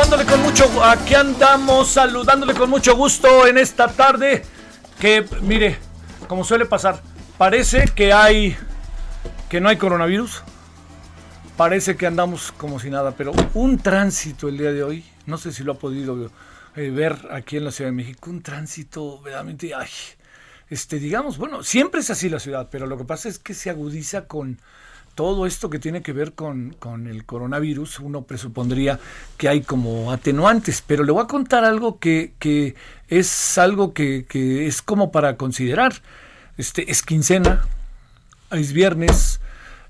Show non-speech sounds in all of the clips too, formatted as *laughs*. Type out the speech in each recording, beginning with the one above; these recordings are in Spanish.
Saludándole con mucho, aquí andamos saludándole con mucho gusto en esta tarde que mire, como suele pasar, parece que hay que no hay coronavirus. Parece que andamos como si nada, pero un tránsito el día de hoy, no sé si lo ha podido eh, ver aquí en la Ciudad de México, un tránsito verdaderamente, ay, este, digamos, bueno, siempre es así la ciudad, pero lo que pasa es que se agudiza con todo esto que tiene que ver con, con, el coronavirus, uno presupondría que hay como atenuantes, pero le voy a contar algo que, que es algo que, que, es como para considerar. Este, es quincena, es viernes,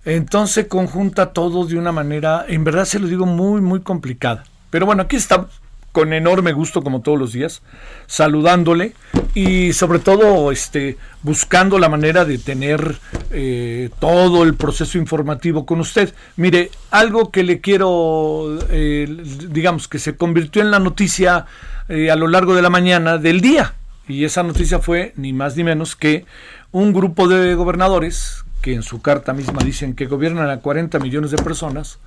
entonces conjunta todo de una manera, en verdad se lo digo, muy, muy complicada. Pero bueno, aquí estamos con enorme gusto como todos los días, saludándole y sobre todo este, buscando la manera de tener eh, todo el proceso informativo con usted. Mire, algo que le quiero, eh, digamos, que se convirtió en la noticia eh, a lo largo de la mañana del día, y esa noticia fue ni más ni menos que un grupo de gobernadores, que en su carta misma dicen que gobiernan a 40 millones de personas,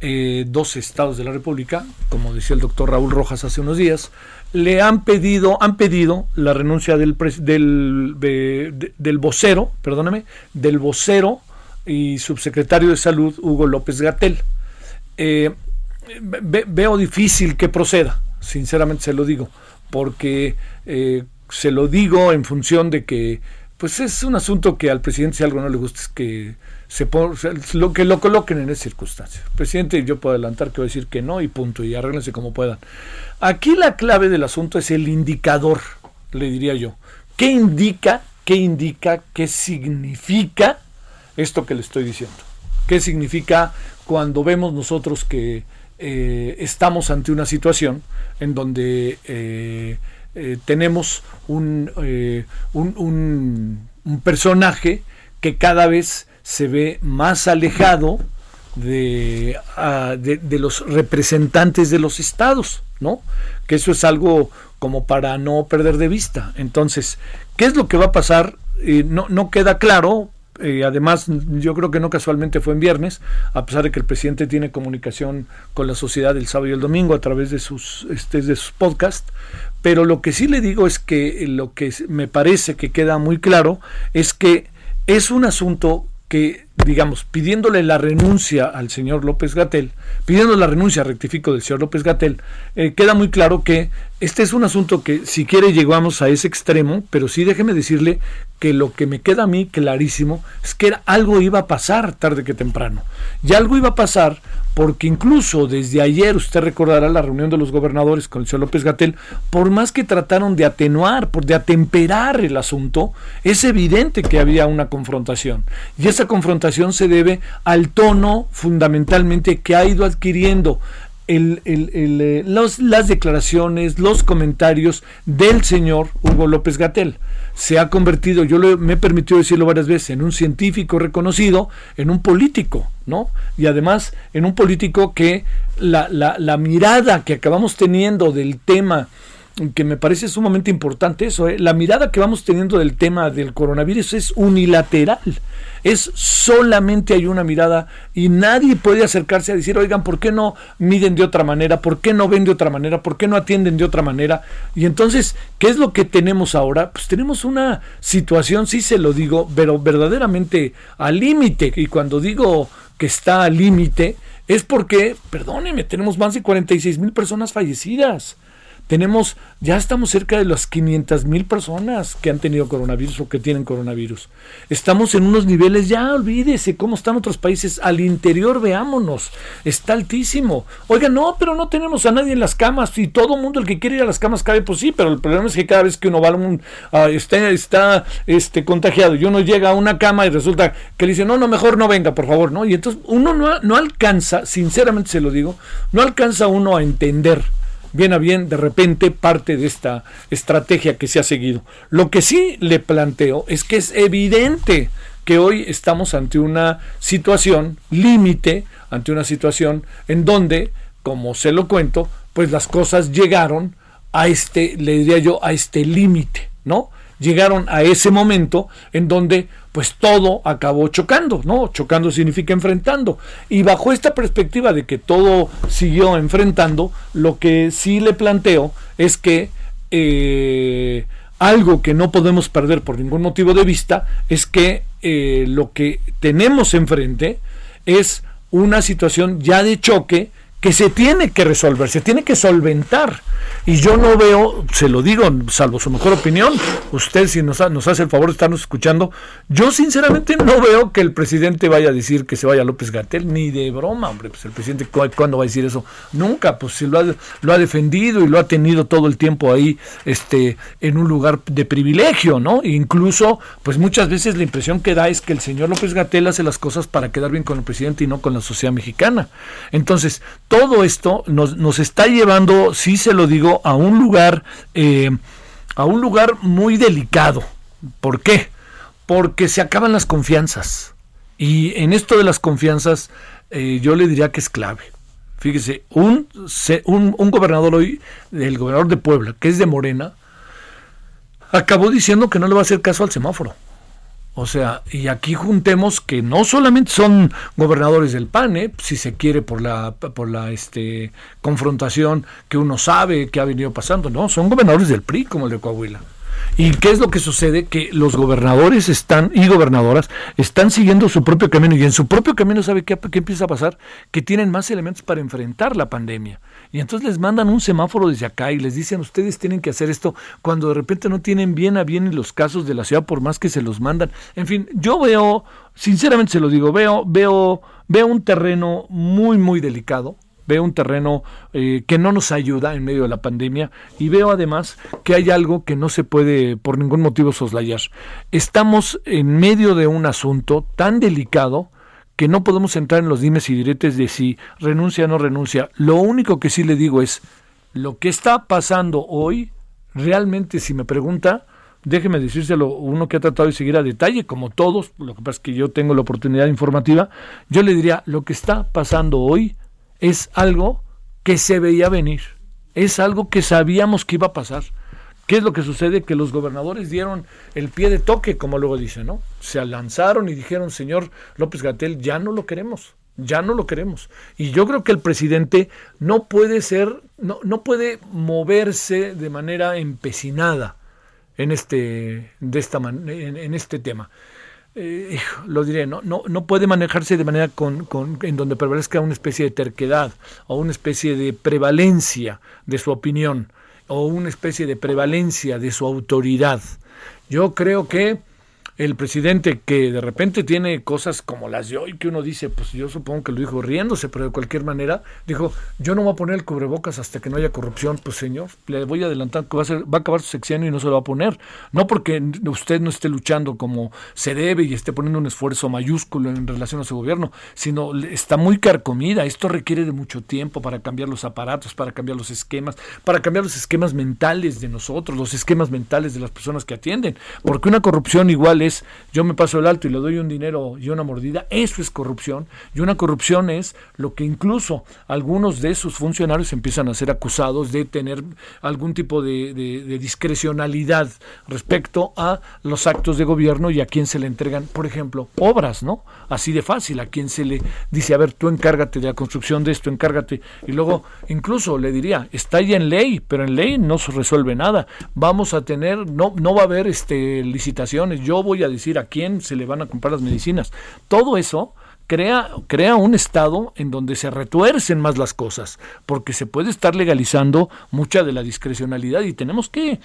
eh, dos estados de la República, como decía el doctor Raúl Rojas hace unos días, le han pedido, han pedido la renuncia del, del, de, del vocero, perdóname, del vocero y subsecretario de Salud, Hugo López Gatel. Eh, ve, veo difícil que proceda, sinceramente se lo digo, porque eh, se lo digo en función de que pues es un asunto que al presidente si algo no le gusta es que se lo que lo coloquen en esa circunstancia. presidente, yo puedo adelantar que voy a decir que no y punto, y arréglense como puedan. Aquí la clave del asunto es el indicador, le diría yo. ¿Qué indica, qué indica, qué significa esto que le estoy diciendo? ¿Qué significa cuando vemos nosotros que eh, estamos ante una situación en donde eh, eh, tenemos un, un, un personaje que cada vez se ve más alejado ah, de, de, los representantes de los estados, ¿no? Que eso es algo como para no perder de vista. Entonces, ¿qué es lo que va a pasar? Eh, no, no queda claro, eh, además, yo creo que no casualmente fue en viernes, a pesar de que el presidente tiene comunicación con la sociedad el sábado y el domingo a través de sus, este, de sus podcasts. Pero lo que sí le digo es que lo que me parece que queda muy claro es que es un asunto que, digamos, pidiéndole la renuncia al señor López Gatel, pidiendo la renuncia, rectifico, del señor López Gatel, eh, queda muy claro que este es un asunto que, si quiere, llegamos a ese extremo, pero sí déjeme decirle que lo que me queda a mí clarísimo es que algo iba a pasar tarde que temprano. Y algo iba a pasar porque incluso desde ayer, usted recordará la reunión de los gobernadores con el señor López Gatel, por más que trataron de atenuar, de atemperar el asunto, es evidente que había una confrontación. Y esa confrontación se debe al tono fundamentalmente que ha ido adquiriendo el, eh, las declaraciones, los comentarios del señor Hugo López Gatel se ha convertido, yo me he permitido decirlo varias veces, en un científico reconocido, en un político, ¿no? Y además en un político que la, la mirada que acabamos teniendo del tema que me parece sumamente importante eso, ¿eh? la mirada que vamos teniendo del tema del coronavirus es unilateral, es solamente hay una mirada y nadie puede acercarse a decir, oigan, ¿por qué no miden de otra manera? ¿Por qué no ven de otra manera? ¿Por qué no atienden de otra manera? Y entonces, ¿qué es lo que tenemos ahora? Pues tenemos una situación, sí se lo digo, pero verdaderamente al límite, y cuando digo que está al límite, es porque, perdónenme, tenemos más de 46 mil personas fallecidas tenemos, ya estamos cerca de las 500 mil personas que han tenido coronavirus o que tienen coronavirus. Estamos en unos niveles, ya olvídese cómo están otros países. Al interior, veámonos, está altísimo. Oiga, no, pero no tenemos a nadie en las camas y todo mundo el que quiere ir a las camas cabe, pues sí, pero el problema es que cada vez que uno va a un, está, está este, contagiado y uno llega a una cama y resulta que le dice, no, no, mejor no venga, por favor, ¿no? Y entonces uno no, no alcanza, sinceramente se lo digo, no alcanza uno a entender bien a bien de repente parte de esta estrategia que se ha seguido. Lo que sí le planteo es que es evidente que hoy estamos ante una situación límite, ante una situación en donde, como se lo cuento, pues las cosas llegaron a este, le diría yo, a este límite, ¿no? Llegaron a ese momento en donde pues todo acabó chocando, ¿no? Chocando significa enfrentando. Y bajo esta perspectiva de que todo siguió enfrentando, lo que sí le planteo es que eh, algo que no podemos perder por ningún motivo de vista es que eh, lo que tenemos enfrente es una situación ya de choque que se tiene que resolver, se tiene que solventar. Y yo no veo, se lo digo, salvo su mejor opinión, usted si nos, nos hace el favor de estarnos escuchando, yo sinceramente no veo que el presidente vaya a decir que se vaya López Gatel, ni de broma, hombre, pues el presidente cuándo va a decir eso, nunca, pues si lo ha, lo ha defendido y lo ha tenido todo el tiempo ahí, este, en un lugar de privilegio, ¿no? E incluso, pues muchas veces la impresión que da es que el señor López Gatel hace las cosas para quedar bien con el presidente y no con la sociedad mexicana. Entonces, todo esto nos, nos está llevando, sí se lo digo, a un lugar, eh, a un lugar muy delicado. ¿Por qué? Porque se acaban las confianzas. Y en esto de las confianzas, eh, yo le diría que es clave. Fíjese, un, un, un, gobernador hoy, el gobernador de Puebla, que es de Morena, acabó diciendo que no le va a hacer caso al semáforo. O sea, y aquí juntemos que no solamente son gobernadores del PAN, ¿eh? si se quiere por la por la este confrontación que uno sabe que ha venido pasando, no, son gobernadores del PRI como el de Coahuila. ¿Y qué es lo que sucede? Que los gobernadores están y gobernadoras están siguiendo su propio camino y en su propio camino, ¿sabe qué, qué empieza a pasar? Que tienen más elementos para enfrentar la pandemia. Y entonces les mandan un semáforo desde acá y les dicen, ustedes tienen que hacer esto cuando de repente no tienen bien a bien los casos de la ciudad por más que se los mandan. En fin, yo veo, sinceramente se lo digo, veo, veo, veo un terreno muy, muy delicado veo un terreno eh, que no nos ayuda en medio de la pandemia y veo además que hay algo que no se puede por ningún motivo soslayar. Estamos en medio de un asunto tan delicado que no podemos entrar en los dimes y diretes de si renuncia o no renuncia. Lo único que sí le digo es, lo que está pasando hoy, realmente si me pregunta, déjeme decírselo, uno que ha tratado de seguir a detalle, como todos, lo que pasa es que yo tengo la oportunidad informativa, yo le diría, lo que está pasando hoy es algo que se veía venir, es algo que sabíamos que iba a pasar. ¿Qué es lo que sucede? Que los gobernadores dieron el pie de toque, como luego dicen, ¿no? Se lanzaron y dijeron, señor López Gatel, ya no lo queremos, ya no lo queremos. Y yo creo que el presidente no puede ser, no, no puede moverse de manera empecinada en este, de esta en este tema. Eh, lo diré, ¿no? No, no puede manejarse de manera con, con, en donde prevalezca una especie de terquedad o una especie de prevalencia de su opinión o una especie de prevalencia de su autoridad. Yo creo que el presidente que de repente tiene cosas como las de hoy, que uno dice, pues yo supongo que lo dijo riéndose, pero de cualquier manera, dijo, yo no voy a poner el cubrebocas hasta que no haya corrupción. Pues señor, le voy a adelantar que va a, ser, va a acabar su sexenio y no se lo va a poner. No porque usted no esté luchando como se debe y esté poniendo un esfuerzo mayúsculo en relación a su gobierno, sino está muy carcomida. Esto requiere de mucho tiempo para cambiar los aparatos, para cambiar los esquemas, para cambiar los esquemas mentales de nosotros, los esquemas mentales de las personas que atienden. Porque una corrupción igual es yo me paso el alto y le doy un dinero y una mordida, eso es corrupción. Y una corrupción es lo que incluso algunos de sus funcionarios empiezan a ser acusados de tener algún tipo de, discrecionalidad respecto a los actos de gobierno y a quien se le entregan, por ejemplo, obras, ¿no? Así de fácil, a quien se le dice, a ver, tú encárgate de la construcción de esto, encárgate. Y luego, incluso le diría, está ya en ley, pero en ley no se resuelve nada. Vamos a tener, no, no va a haber este, licitaciones, yo voy a decir a quién se le van a comprar las medicinas. Todo eso crea, crea un estado en donde se retuercen más las cosas, porque se puede estar legalizando mucha de la discrecionalidad y tenemos que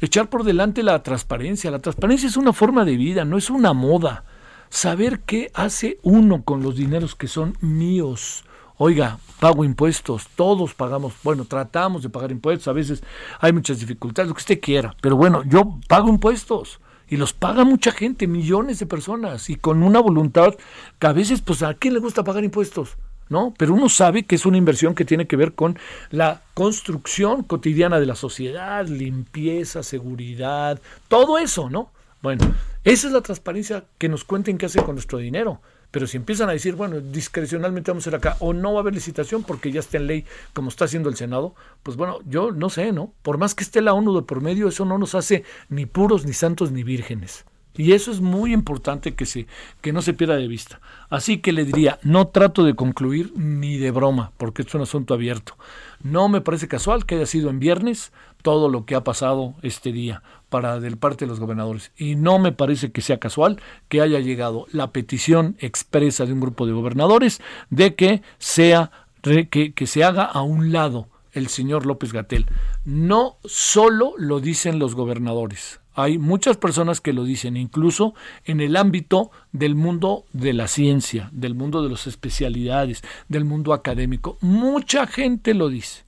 echar por delante la transparencia. La transparencia es una forma de vida, no es una moda. Saber qué hace uno con los dineros que son míos. Oiga, pago impuestos, todos pagamos, bueno, tratamos de pagar impuestos, a veces hay muchas dificultades, lo que usted quiera, pero bueno, yo pago impuestos y los paga mucha gente, millones de personas, y con una voluntad que a veces, pues, ¿a quién le gusta pagar impuestos? ¿No? Pero uno sabe que es una inversión que tiene que ver con la construcción cotidiana de la sociedad, limpieza, seguridad, todo eso, ¿no? Bueno, esa es la transparencia que nos cuenten qué hace con nuestro dinero. Pero si empiezan a decir, bueno, discrecionalmente vamos a ir acá, o no va a haber licitación porque ya está en ley, como está haciendo el Senado, pues bueno, yo no sé, ¿no? Por más que esté la ONU de por medio, eso no nos hace ni puros, ni santos, ni vírgenes. Y eso es muy importante que, se, que no se pierda de vista. Así que le diría, no trato de concluir ni de broma, porque es un asunto abierto. No me parece casual que haya sido en viernes todo lo que ha pasado este día para del parte de los gobernadores. Y no me parece que sea casual que haya llegado la petición expresa de un grupo de gobernadores de que sea que, se haga a un lado el señor López Gatel. No solo lo dicen los gobernadores. Hay muchas personas que lo dicen, incluso en el ámbito del mundo de la ciencia, del mundo de las especialidades, del mundo académico. Mucha gente lo dice.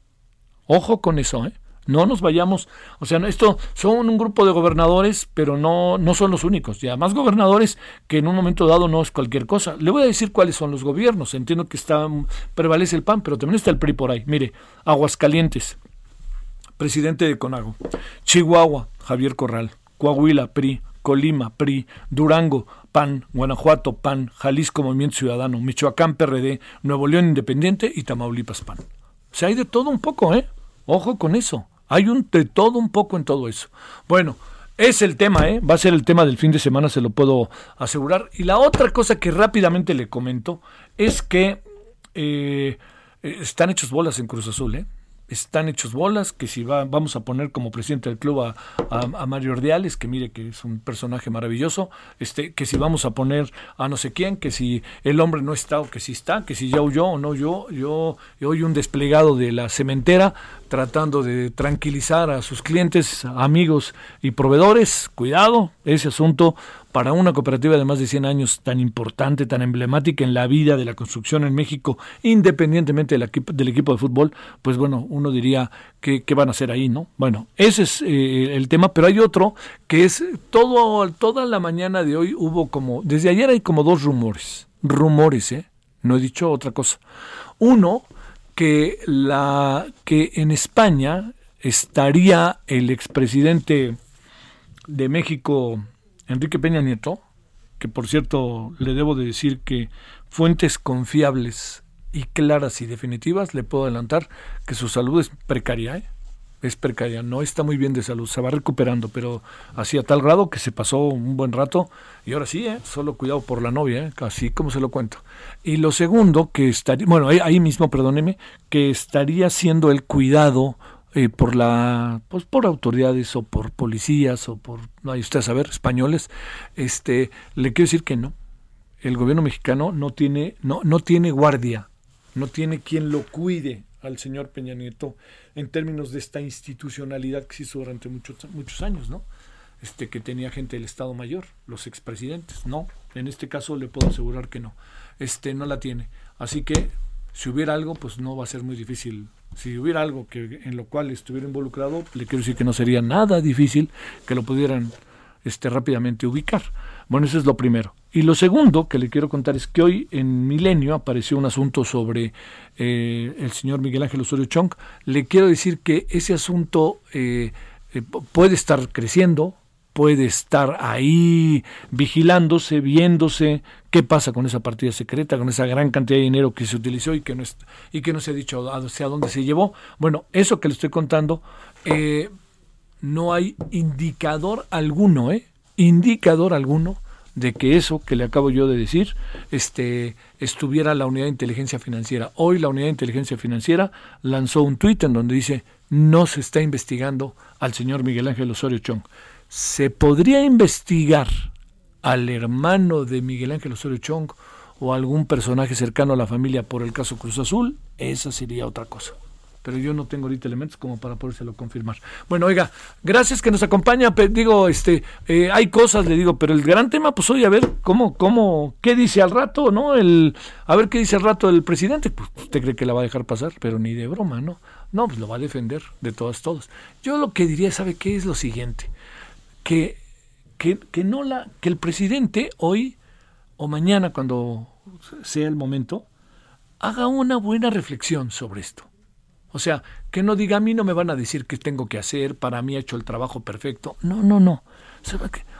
Ojo con eso, ¿eh? No nos vayamos, o sea, esto son un grupo de gobernadores, pero no, no son los únicos. Y además gobernadores que en un momento dado no es cualquier cosa. Le voy a decir cuáles son los gobiernos. Entiendo que está, prevalece el PAN, pero también está el PRI por ahí. Mire, Aguascalientes, presidente de Conago. Chihuahua, Javier Corral. Coahuila, PRI. Colima, PRI. Durango, PAN. Guanajuato, PAN. Jalisco, Movimiento Ciudadano. Michoacán, PRD. Nuevo León, Independiente. Y Tamaulipas, PAN. O sea, hay de todo un poco, ¿eh? Ojo con eso. Hay un de todo un poco en todo eso. Bueno, es el tema, ¿eh? va a ser el tema del fin de semana, se lo puedo asegurar. Y la otra cosa que rápidamente le comento es que eh, están hechos bolas en Cruz Azul. ¿eh? Están hechos bolas, que si va, vamos a poner como presidente del club a, Mario Ordiales, que mire que es un personaje maravilloso, este, que si vamos a poner a no sé quién, que si el hombre no está o que si está, que si ya huyó o no yo, yo, yo hoy un desplegado de la cementera tratando de tranquilizar a sus clientes, amigos y proveedores, cuidado, ese asunto para una cooperativa de más de 100 años tan importante, tan emblemática en la vida de la construcción en México, independientemente del equipo, de fútbol, pues bueno, uno diría que, van a hacer ahí, ¿no? Bueno, ese es eh, el tema, pero hay otro que es todo, toda la mañana de hoy hubo como, desde ayer hay como dos rumores, rumores, ¿eh? No he dicho otra cosa. Uno, que, la, que en España estaría el expresidente de México, Enrique Peña Nieto, que por cierto le debo de decir que fuentes confiables y claras y definitivas le puedo adelantar que su salud es precaria, ¿eh? es precaria, no está muy bien de salud, se va recuperando, pero así a tal grado que se pasó un buen rato y ahora sí, ¿eh? solo cuidado por la novia, ¿eh? así como se lo cuento. Y lo segundo, que estaría, bueno, ahí, mismo, perdóneme, que estaría siendo el cuidado eh, por la pues por autoridades o por policías o por no hay usted a saber españoles este le quiero decir que no. El gobierno mexicano no tiene no no tiene guardia no tiene quien lo cuide al señor Peña Nieto en términos de esta institucionalidad que se hizo durante muchos muchos años no este que tenía gente del Estado Mayor los expresidentes. No en este caso le puedo asegurar que no. Este no la tiene. Así que si hubiera algo pues no va a ser muy difícil si hubiera algo que en lo cual estuviera involucrado, le quiero decir que no sería nada difícil que lo pudieran este, rápidamente ubicar. Bueno, eso es lo primero. Y lo segundo que le quiero contar es que hoy en Milenio apareció un asunto sobre eh, el señor Miguel Ángel Osorio Chong. Le quiero decir que ese asunto eh, eh, puede estar creciendo, puede estar ahí vigilándose, viéndose qué pasa con esa partida secreta, con esa gran cantidad de dinero que se utilizó y que no, y que no se ha dicho hacia dónde se llevó. Bueno, eso que le estoy contando, eh, no hay indicador alguno, ¿eh? Indicador alguno de que eso que le acabo yo de decir este, estuviera la unidad de inteligencia financiera. Hoy la unidad de inteligencia financiera lanzó un tuit en donde dice no se está investigando al señor Miguel Ángel Osorio Chong se podría investigar al hermano de Miguel Ángel Osorio Chong o algún personaje cercano a la familia por el caso Cruz Azul, esa sería otra cosa. Pero yo no tengo ahorita elementos como para podérselo confirmar. Bueno, oiga, gracias que nos acompaña. digo, este, eh, hay cosas, le digo, pero el gran tema, pues hoy a ver cómo, cómo, qué dice al rato, ¿no? El, a ver qué dice al rato el presidente. Pues usted cree que la va a dejar pasar, pero ni de broma, ¿no? No, pues lo va a defender de todas, todos. Yo lo que diría, ¿sabe qué? Es lo siguiente que, que, no la, que el presidente hoy o mañana, cuando sea el momento, haga una buena reflexión sobre esto. O sea, que no diga a mí no me van a decir qué tengo que hacer, para mí ha hecho el trabajo perfecto. No, no, no.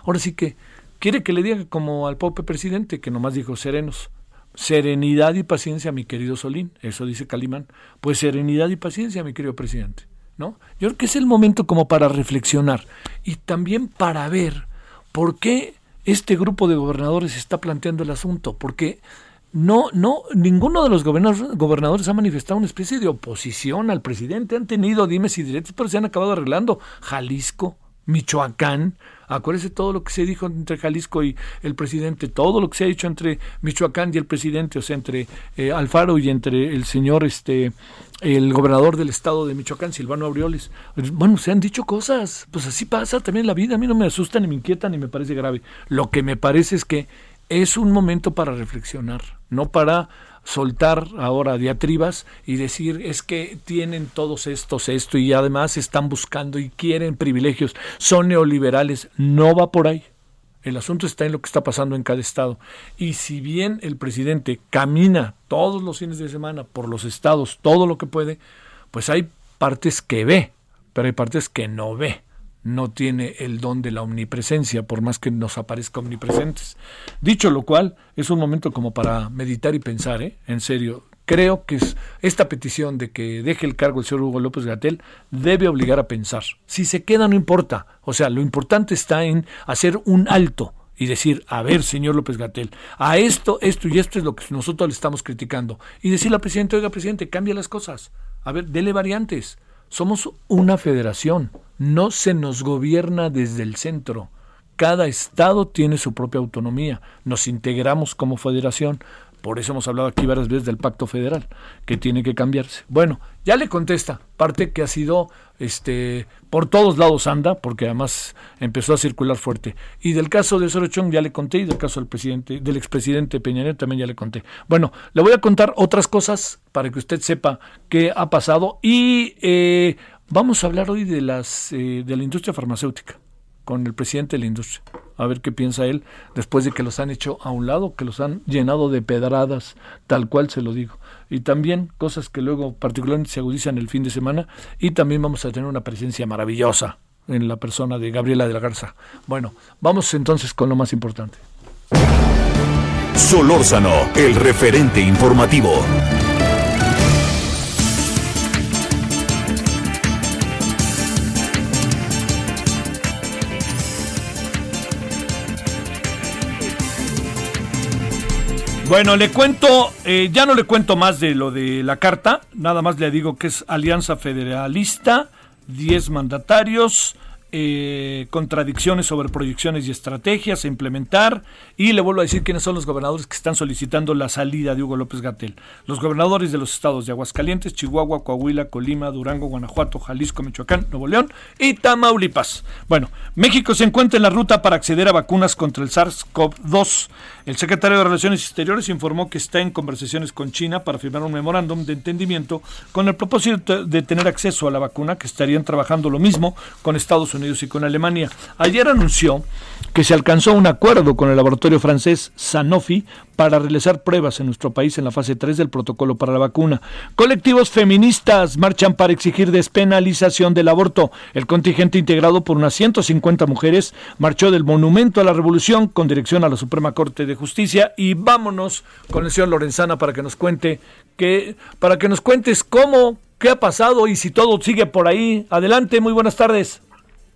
Ahora sí que quiere que le diga como al pobre presidente, que nomás dijo serenos. Serenidad y paciencia, mi querido Solín. Eso dice Calimán. Pues serenidad y paciencia, mi querido presidente. ¿No? Yo creo que es el momento como para reflexionar y también para ver por qué este grupo de gobernadores está planteando el asunto, porque no, no, ninguno de los gobernadores, ha manifestado una especie de oposición al presidente, han tenido dimes y directos, pero se han acabado arreglando. Jalisco, Michoacán, Acuérdese todo lo que se dijo entre Jalisco y el presidente, todo lo que se ha dicho entre Michoacán y el presidente, o sea, entre eh, Alfaro y entre el señor, este, el gobernador del estado de Michoacán, Silvano Aureoles. Bueno, se han dicho cosas, pues así pasa también la vida, a mí no me asusta, ni me inquieta, ni me parece grave. Lo que me parece es que es un momento para reflexionar, no para soltar ahora diatribas y decir es que tienen todos estos esto y además están buscando y quieren privilegios, son neoliberales, no va por ahí. El asunto está en lo que está pasando en cada estado. Y si bien el presidente camina todos los fines de semana por los estados, todo lo que puede, pues hay partes que ve, pero hay partes que no ve no tiene el don de la omnipresencia, por más que nos aparezca omnipresentes. Dicho lo cual, es un momento como para meditar y pensar, ¿eh? en serio. Creo que es esta petición de que deje el cargo el señor Hugo López Gatel debe obligar a pensar. Si se queda no importa. O sea, lo importante está en hacer un alto y decir, a ver, señor López Gatel, a esto, esto y esto es lo que nosotros le estamos criticando. Y decirle al presidente, oiga, presidente, cambia las cosas. A ver, dele variantes. Somos una federación, no se nos gobierna desde el centro. Cada estado tiene su propia autonomía. Nos integramos como federación. Por eso hemos hablado aquí varias veces del pacto federal, que tiene que cambiarse. Bueno, ya le contesta, parte que ha sido, este, por todos lados anda, porque además empezó a circular fuerte. Y del caso de Sorochón ya le conté, y del caso del presidente, del expresidente Peña Nieto también ya le conté. Bueno, le voy a contar otras cosas para que usted sepa qué ha pasado. Y eh, vamos a hablar hoy de las eh, de la industria farmacéutica con el presidente de la industria, a ver qué piensa él después de que los han hecho a un lado, que los han llenado de pedradas, tal cual se lo digo. Y también cosas que luego particularmente se agudizan el fin de semana y también vamos a tener una presencia maravillosa en la persona de Gabriela de la Garza. Bueno, vamos entonces con lo más importante. Solórzano, el referente informativo. Bueno, le cuento, eh, ya no le cuento más de lo de la carta, nada más le digo que es Alianza Federalista, 10 mandatarios, eh, contradicciones sobre proyecciones y estrategias a implementar. Y le vuelvo a decir quiénes son los gobernadores que están solicitando la salida de Hugo López Gatel. Los gobernadores de los estados de Aguascalientes, Chihuahua, Coahuila, Colima, Durango, Guanajuato, Jalisco, Michoacán, Nuevo León y Tamaulipas. Bueno, México se encuentra en la ruta para acceder a vacunas contra el SARS-CoV-2. El secretario de Relaciones Exteriores informó que está en conversaciones con China para firmar un memorándum de entendimiento con el propósito de tener acceso a la vacuna, que estarían trabajando lo mismo con Estados Unidos y con Alemania. Ayer anunció que se alcanzó un acuerdo con el laboratorio francés Sanofi para realizar pruebas en nuestro país en la fase 3 del protocolo para la vacuna. Colectivos feministas marchan para exigir despenalización del aborto. El contingente integrado por unas 150 mujeres marchó del Monumento a la Revolución con dirección a la Suprema Corte de Justicia y vámonos con el señor Lorenzana para que nos cuente que para que nos cuentes cómo qué ha pasado y si todo sigue por ahí. Adelante, muy buenas tardes.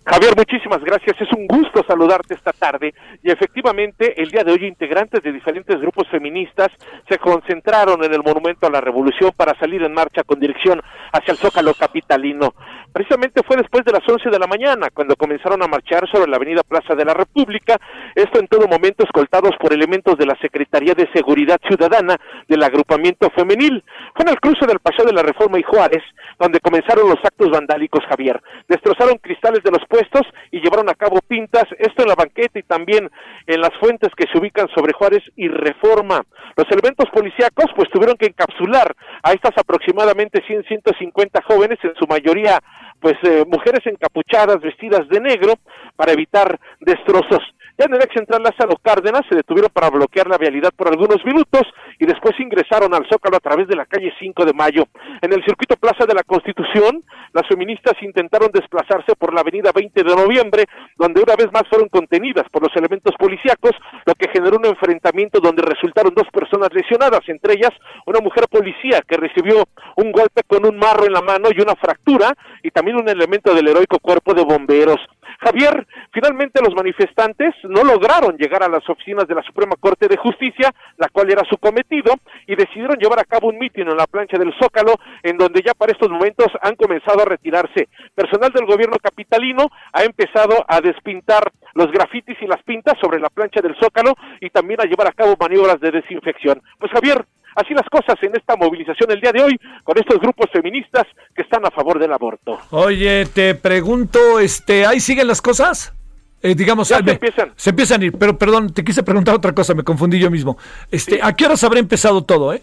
Javier, muchísimas gracias. Es un gusto saludarte esta tarde. Y efectivamente, el día de hoy, integrantes de diferentes grupos feministas se concentraron en el Monumento a la Revolución para salir en marcha con dirección hacia el Zócalo Capitalino. Precisamente fue después de las 11 de la mañana cuando comenzaron a marchar sobre la Avenida Plaza de la República, esto en todo momento escoltados por elementos de la Secretaría de Seguridad Ciudadana del agrupamiento femenil. Fue en el cruce del Paseo de la Reforma y Juárez donde comenzaron los actos vandálicos, Javier. Destrozaron cristales de los puestos y llevaron a cabo pintas, esto en la banqueta y también en las fuentes que se ubican sobre Juárez y Reforma. Los elementos policíacos pues tuvieron que encapsular a estas aproximadamente 100, 150 jóvenes, en su mayoría pues eh, mujeres encapuchadas, vestidas de negro, para evitar destrozos. Ya en el ex central Lázaro Cárdenas se detuvieron para bloquear la vialidad por algunos minutos y después ingresaron al Zócalo a través de la calle 5 de Mayo. En el circuito Plaza de la Constitución, las feministas intentaron desplazarse por la avenida 20 de noviembre, donde una vez más fueron contenidas por los elementos policíacos, lo que generó un enfrentamiento donde resultaron dos personas lesionadas, entre ellas una mujer policía que recibió un golpe con un marro en la mano y una fractura, y también un elemento del heroico cuerpo de bomberos. Javier, finalmente los manifestantes no lograron llegar a las oficinas de la Suprema Corte de Justicia, la cual era su cometido, y decidieron llevar a cabo un mitin en la plancha del Zócalo, en donde ya para estos momentos han comenzado a retirarse. Personal del gobierno capitalino ha empezado a despintar los grafitis y las pintas sobre la plancha del Zócalo y también a llevar a cabo maniobras de desinfección. Pues Javier, así las cosas en esta movilización el día de hoy con estos grupos feministas que están a favor del aborto. Oye, te pregunto, este, ¿ahí siguen las cosas? Eh, digamos, Ya ah, se empiezan. Se empiezan a ir, pero perdón, te quise preguntar otra cosa, me confundí yo mismo. Este, ¿A qué horas habrá empezado todo, eh?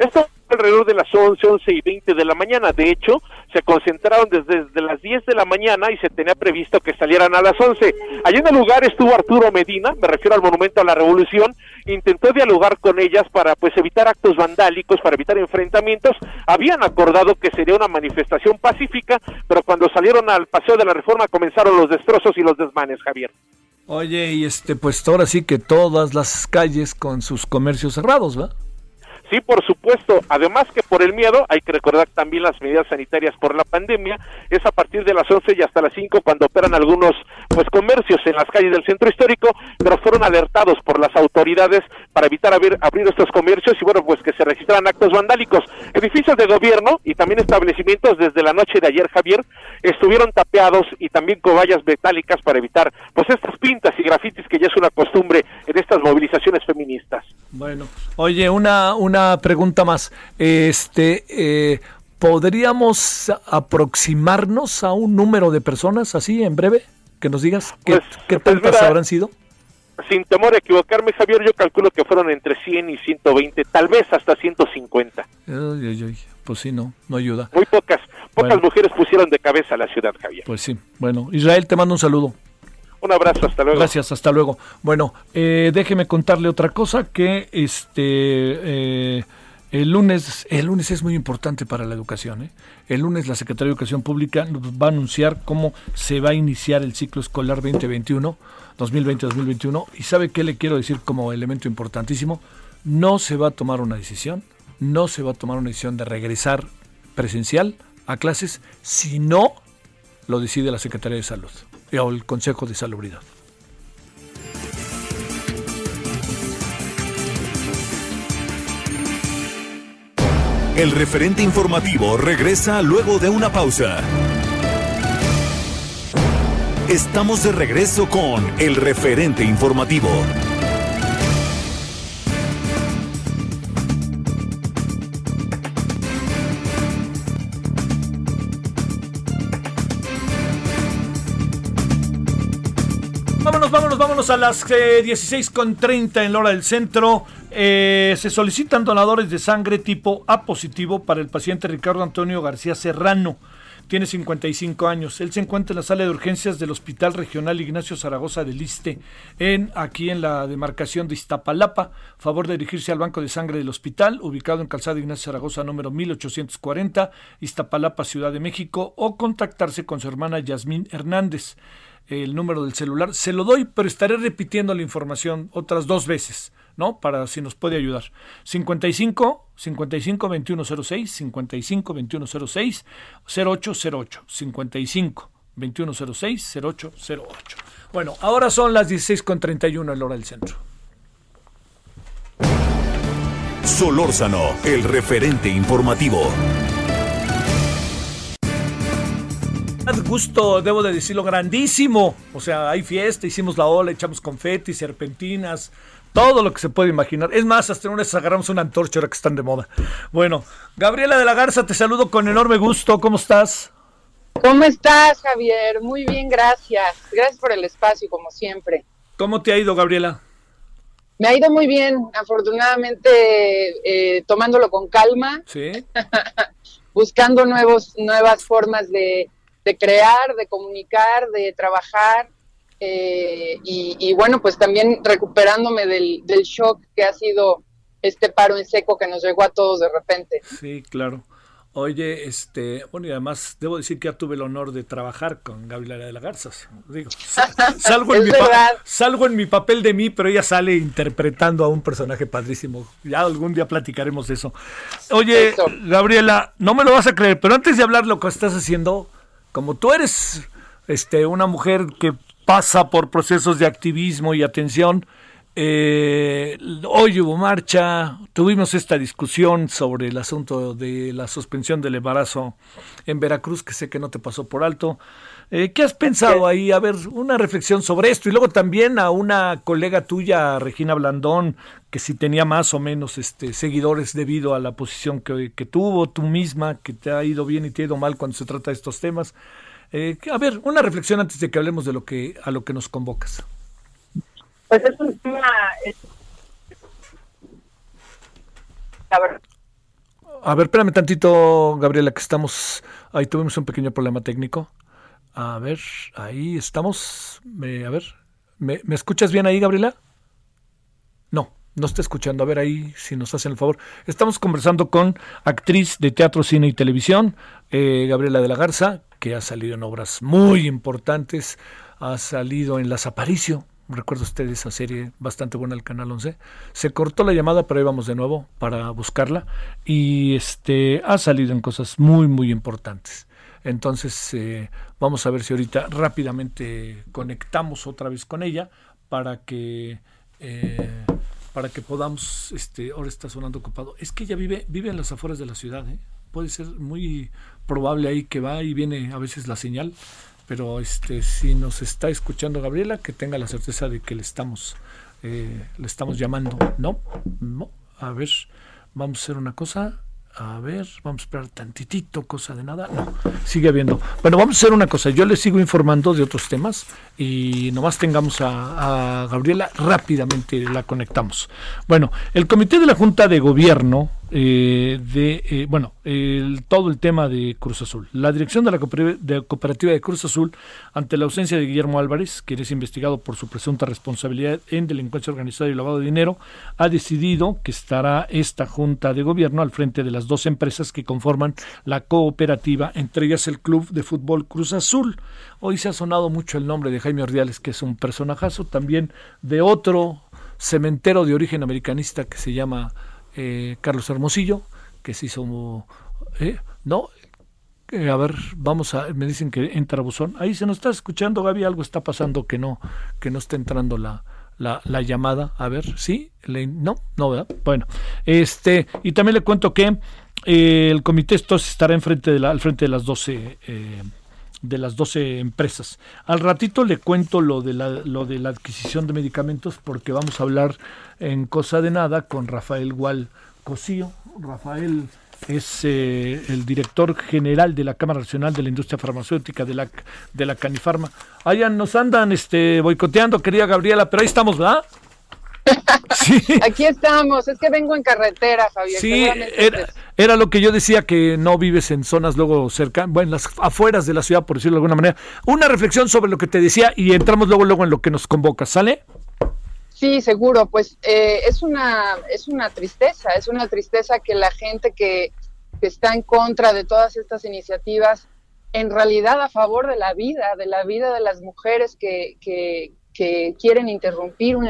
Esto alrededor de las 11, 11 y 20 de la mañana. De hecho, se concentraron desde, desde las 10 de la mañana y se tenía previsto que salieran a las 11. Allí en el lugar estuvo Arturo Medina, me refiero al Monumento a la Revolución, intentó dialogar con ellas para pues evitar actos vandálicos, para evitar enfrentamientos. Habían acordado que sería una manifestación pacífica, pero cuando salieron al Paseo de la Reforma comenzaron los destrozos y los desmanes, Javier. Oye, y este, pues ahora sí que todas las calles con sus comercios cerrados, ¿va? Sí, por supuesto. Además que por el miedo, hay que recordar también las medidas sanitarias por la pandemia, es a partir de las 11 y hasta las 5 cuando operan algunos pues comercios en las calles del centro histórico, pero fueron alertados por las autoridades para evitar abrir, abrir estos comercios y bueno, pues que se registraran actos vandálicos. Edificios de gobierno y también establecimientos desde la noche de ayer, Javier, estuvieron tapeados y también con vallas metálicas para evitar pues estas pintas y grafitis que ya es una costumbre en estas movilizaciones feministas. Bueno, oye, una una pregunta más. Este, eh, ¿podríamos aproximarnos a un número de personas así en breve? Que nos digas qué, Pues, qué pues mira, habrán sido. Sin temor a equivocarme, Javier, yo calculo que fueron entre 100 y 120, tal vez hasta 150. Ay, ay, ay, Pues sí, no, no ayuda. Muy pocas, pocas Bueno. mujeres pusieron de cabeza a la ciudad, Javier. Pues sí. Bueno, Israel, te mando un saludo. Un abrazo, hasta luego. Gracias, hasta luego. Bueno, eh, déjeme contarle otra cosa que este eh, el lunes, el lunes es muy importante para la educación. ¿eh? El lunes la Secretaría de Educación Pública va a anunciar cómo se va a iniciar el ciclo escolar 2021, 2020-2021. Y sabe qué le quiero decir como elemento importantísimo. No se va a tomar una decisión, no se va a tomar una decisión de regresar presencial a clases si no lo decide la Secretaría de Salud o el Consejo de Salubridad. El referente informativo regresa luego de una pausa. Estamos de regreso con el referente informativo. A las eh, 16.30 en la hora del centro. Eh, se solicitan donadores de sangre tipo A positivo para el paciente Ricardo Antonio García Serrano. Tiene 55 años. Él se encuentra en la sala de urgencias del Hospital Regional Ignacio Zaragoza del Liste, en, aquí en la demarcación de Iztapalapa. Favor de dirigirse al banco de sangre del hospital, ubicado en Calzada Ignacio Zaragoza número 1840, Iztapalapa, Ciudad de México, o contactarse con su hermana Yasmín Hernández el número del celular. Se lo doy, pero estaré repitiendo la información otras dos veces, ¿no? Para si nos puede ayudar. 55 55 2106 55 2106 0808 55 2106 0808. Bueno, ahora son las 16.31 en hora del centro. Solórzano, el referente informativo. Gusto, debo de decirlo, grandísimo. O sea, hay fiesta, hicimos la ola, echamos confeti, serpentinas, todo lo que se puede imaginar. Es más, hasta una vez agarramos una antorcha ahora que están de moda. Bueno, Gabriela de la Garza, te saludo con enorme gusto. ¿Cómo estás? ¿Cómo estás, Javier? Muy bien, gracias. Gracias por el espacio, como siempre. ¿Cómo te ha ido, Gabriela? Me ha ido muy bien, afortunadamente, eh, tomándolo con calma, Sí. *laughs* buscando nuevos, nuevas formas de, de crear, de comunicar, de trabajar. eh, y, y bueno, pues también recuperándome del, del shock que ha sido este paro en seco que nos llegó a todos de repente. Sí, claro. Oye, este, bueno, y además debo decir que ya tuve el honor de trabajar con Gabriela de la Garza. Digo, sa- *laughs* salgo, en mi pa- verdad. salgo en mi papel de mí, pero ella sale interpretando a un personaje padrísimo. Ya algún día platicaremos de eso. Oye, Eso. Gabriela, no me lo vas a creer, pero antes de hablar lo que estás haciendo, como tú eres este, una mujer que pasa por procesos de activismo y atención, eh, hoy hubo marcha, tuvimos esta discusión sobre el asunto de la suspensión del embarazo en Veracruz, que sé que no te pasó por alto. Eh, ¿Qué has pensado ahí? A ver, una reflexión sobre esto. Y luego también a una colega tuya, Regina Blandón, que si tenía más o menos este, seguidores debido a la posición que, que tuvo, tú misma, que te ha ido bien y te ha ido mal cuando se trata de estos temas. Eh, a ver, una reflexión antes de que hablemos de lo que a lo que nos convocas. Pues es un tema... La verdad, A ver, espérame tantito, Gabriela, que estamos. Ahí tuvimos un pequeño problema técnico. A ver, ahí estamos. A ver, ¿me, me escuchas bien ahí, Gabriela? No, no está escuchando. A ver ahí, si nos hacen el favor. Estamos conversando con actriz de teatro, cine y televisión, eh, Gabriela de la Garza, que ha salido en obras muy importantes. Ha salido en Las Aparicio, recuerda usted esa serie bastante buena del Canal 11. Se cortó la llamada, pero ahí vamos de nuevo para buscarla. Y este ha salido en cosas muy, muy importantes. Entonces, eh, vamos a ver si ahorita rápidamente conectamos otra vez con ella para que eh, para que podamos, este, ahora está sonando ocupado. Es que ella vive, vive en las afueras de la ciudad, ¿eh? puede ser muy probable ahí que va y viene a veces la señal, pero este, si nos está escuchando Gabriela, que tenga la certeza de que le estamos, eh, le estamos llamando, ¿no? No, a ver, vamos a hacer una cosa. A ver, vamos a esperar tantitito, cosa de nada. No, sigue habiendo. Bueno, vamos a hacer una cosa. Yo les sigo informando de otros temas y nomás tengamos a, a Gabriela, rápidamente la conectamos. Bueno, el comité de la Junta de Gobierno eh, de, eh, bueno, todo el tema de Cruz Azul. La dirección de la cooperativa de Cruz Azul, ante la ausencia de Guillermo Álvarez, quien es investigado por su presunta responsabilidad en delincuencia organizada y lavado de dinero, ha decidido que estará esta junta de gobierno al frente de las dos empresas que conforman la cooperativa, entre ellas el Club de Fútbol Cruz Azul. Hoy se ha sonado mucho el nombre de Jaime Ordiales, que es un personajazo, también de otro cementero de origen americanista que se llama eh, Carlos Hermosillo, que se hizo, eh, no, eh, a ver, vamos a, me dicen que entra buzón, ahí se nos está escuchando Gaby, algo está pasando que no, que no está entrando la, la, la llamada, a ver, sí, no, no, ¿verdad? Bueno, este, y también le cuento que el comité entonces estará enfrente de la, al frente de las 12 de las 12 empresas. Al ratito le cuento lo de, la, lo de la adquisición de medicamentos porque vamos a hablar en cosa de nada con Rafael Gual Cosío. Rafael es eh, el director general de la Cámara Nacional de la Industria Farmacéutica de la, de la Canifarma. Allá nos andan este, boicoteando, querida Gabriela, pero ahí estamos, ¿verdad? Sí. Aquí estamos, es que vengo en carretera, Javier. Sí, era, lo que yo decía que no vives en zonas luego cercanas, bueno, las afueras de la ciudad, por decirlo de alguna manera. Una reflexión sobre lo que te decía y entramos luego luego en lo que nos convoca, ¿sale? Sí, seguro, pues eh, es una es una tristeza, es una tristeza que la gente que, que está en contra de todas estas iniciativas en realidad a favor de la vida, de la vida de las mujeres que, que, que quieren interrumpir un,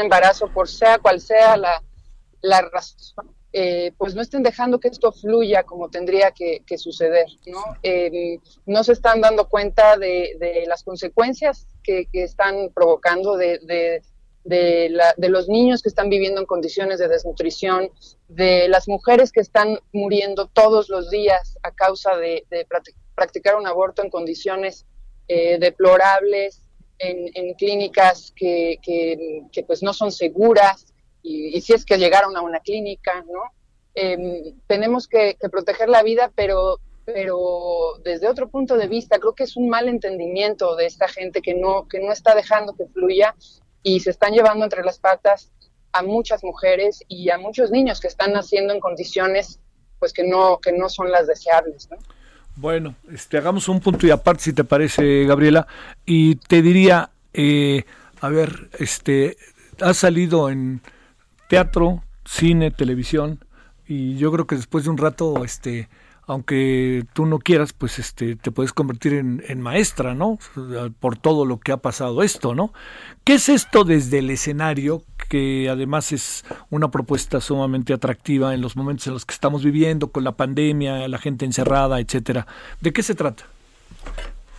embarazo por sea cual sea la, razón, eh, pues no estén dejando que esto fluya como tendría que, suceder, ¿no? Eh, no se están dando cuenta de, las consecuencias que, están provocando de, de, los niños que están viviendo en condiciones de desnutrición, de las mujeres que están muriendo todos los días a causa de, practicar un aborto en condiciones eh, deplorables, en, clínicas que, pues no son seguras y, si es que llegaron a una clínica, ¿no? Em, tenemos que, proteger la vida, pero, pero desde otro punto de vista, creo que es un mal entendimiento de esta gente que no, que no está dejando que fluya y se están llevando entre las patas a muchas mujeres y a muchos niños que están naciendo en condiciones pues que no, que no son las deseables, ¿no? Bueno, este, hagamos un punto y aparte, si te parece, Gabriela, y te diría, eh, a ver, este, has salido en teatro, cine, televisión, y yo creo que después de un rato, este, aunque tú no quieras, pues este, te puedes convertir en, en, maestra, ¿no? Por todo lo que ha pasado esto, ¿no? ¿Qué es esto desde el escenario, que además es una propuesta sumamente atractiva en los momentos en los que estamos viviendo, con la pandemia, la gente encerrada, etcétera? ¿De qué se trata?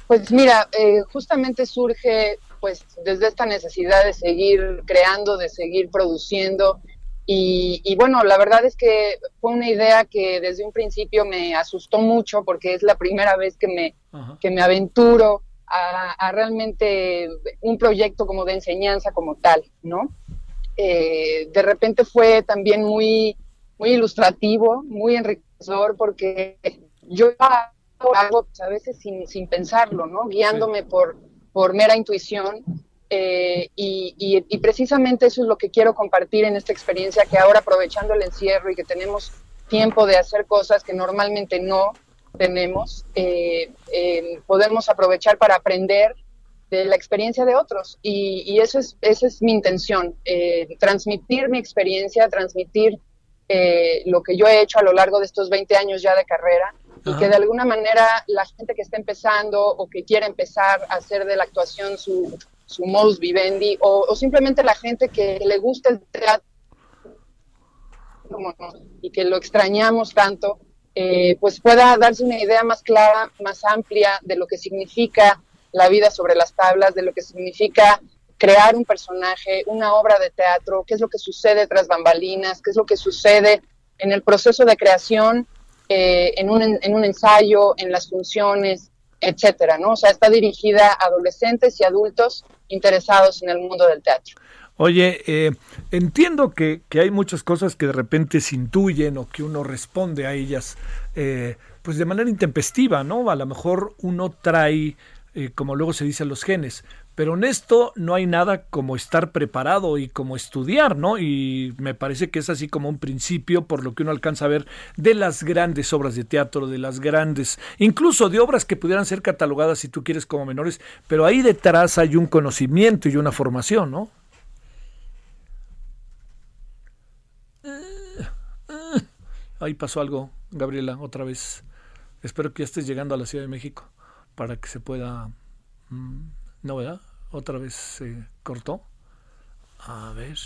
Pues mira, eh, justamente surge pues desde esta necesidad de seguir creando, de seguir produciendo, y, bueno, la verdad es que fue una idea que desde un principio me asustó mucho porque es la primera vez que me, que me aventuro a, realmente un proyecto como de enseñanza como tal, ¿no? Eh, de repente fue también muy, muy ilustrativo, muy enriquecedor porque yo hago algo a veces sin, sin pensarlo, ¿no? Guiándome por, por mera intuición eh, y, precisamente eso es lo que quiero compartir en esta experiencia, que ahora aprovechando el encierro y que tenemos tiempo de hacer cosas que normalmente no tenemos, eh, eh, podemos aprovechar para aprender de la experiencia de otros. Y, eso es, esa es mi intención, transmitir mi experiencia, transmitir lo que yo he hecho a lo largo de estos 20 años ya de carrera y que de alguna manera la gente que está empezando o que quiere empezar a hacer de la actuación su, su modus vivendi, o, simplemente la gente que le gusta el teatro y que lo extrañamos tanto, eh, pues pueda darse una idea más clara, más amplia de lo que significa la vida sobre las tablas, de lo que significa crear un personaje, una obra de teatro, qué es lo que sucede tras bambalinas, qué es lo que sucede en el proceso de creación, eh, en, un, en un ensayo, en las funciones, etcétera, ¿no? O sea, está dirigida a adolescentes y adultos interesados en el mundo del teatro. Oye, eh, entiendo que, que, hay muchas cosas que de repente se intuyen o que uno responde a ellas, eh, pues de manera intempestiva, ¿no? A lo mejor uno trae, eh, como luego se dice, los genes, pero en esto no hay nada como estar preparado y como estudiar, ¿no? Y me parece que es así como un principio por lo que uno alcanza a ver de las grandes obras de teatro, de las grandes, incluso de obras que pudieran ser catalogadas si tú quieres como menores, pero ahí detrás hay un conocimiento y una formación, ¿no? Ahí pasó algo, Gabriela, otra vez. Espero que ya estés llegando a la Ciudad de México para que se pueda... Mm, no, ¿verdad? Otra vez se cortó. A ver,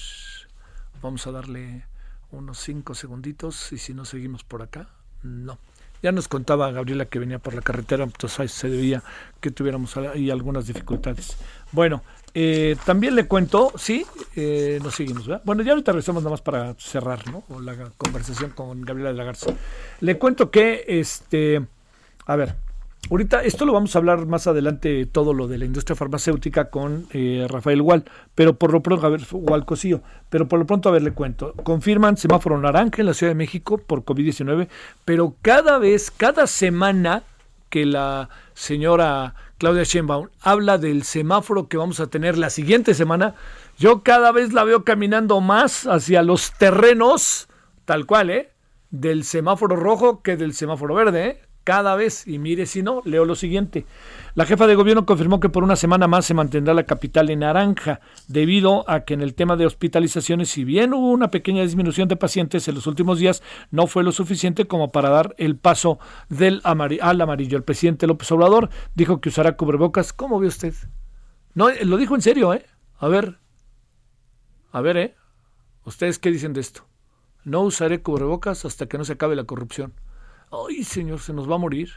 vamos a darle unos cinco segunditos y si no seguimos por acá, no. Ya nos contaba Gabriela que venía por la carretera, entonces se debía que tuviéramos ahí algunas dificultades. Bueno, eh, también le cuento, sí, eh, nos seguimos, ¿verdad? Bueno, ya ahorita regresamos nada más para cerrar, ¿no? la conversación con Gabriela de la Garza. Le cuento que, este, a ver, Ahorita, esto lo vamos a hablar más adelante, todo lo de la industria farmacéutica con eh, Rafael Wall, pero por lo pronto, a ver, Wall Cosío, pero por lo pronto, a ver, le cuento. Confirman semáforo naranja en la Ciudad de México por COVID-19, pero cada vez, cada semana que la señora Claudia Sheinbaum habla del semáforo que vamos a tener la siguiente semana, yo cada vez la veo caminando más hacia los terrenos, tal cual, ¿eh? Del semáforo rojo que del semáforo verde, ¿eh? Cada vez. Y mire, si no, leo lo siguiente. La jefa de gobierno confirmó que por una semana más se mantendrá la capital en naranja, debido a que en el tema de hospitalizaciones, si bien hubo una pequeña disminución de pacientes en los últimos días, no fue lo suficiente como para dar el paso del al amarillo. El presidente López Obrador dijo que usará cubrebocas. ¿Cómo ve usted? No, lo dijo en serio, ¿eh? A ver. A ver, ¿eh? ¿Ustedes qué dicen de esto? No usaré cubrebocas hasta que no se acabe la corrupción ay Señor, se nos va a morir.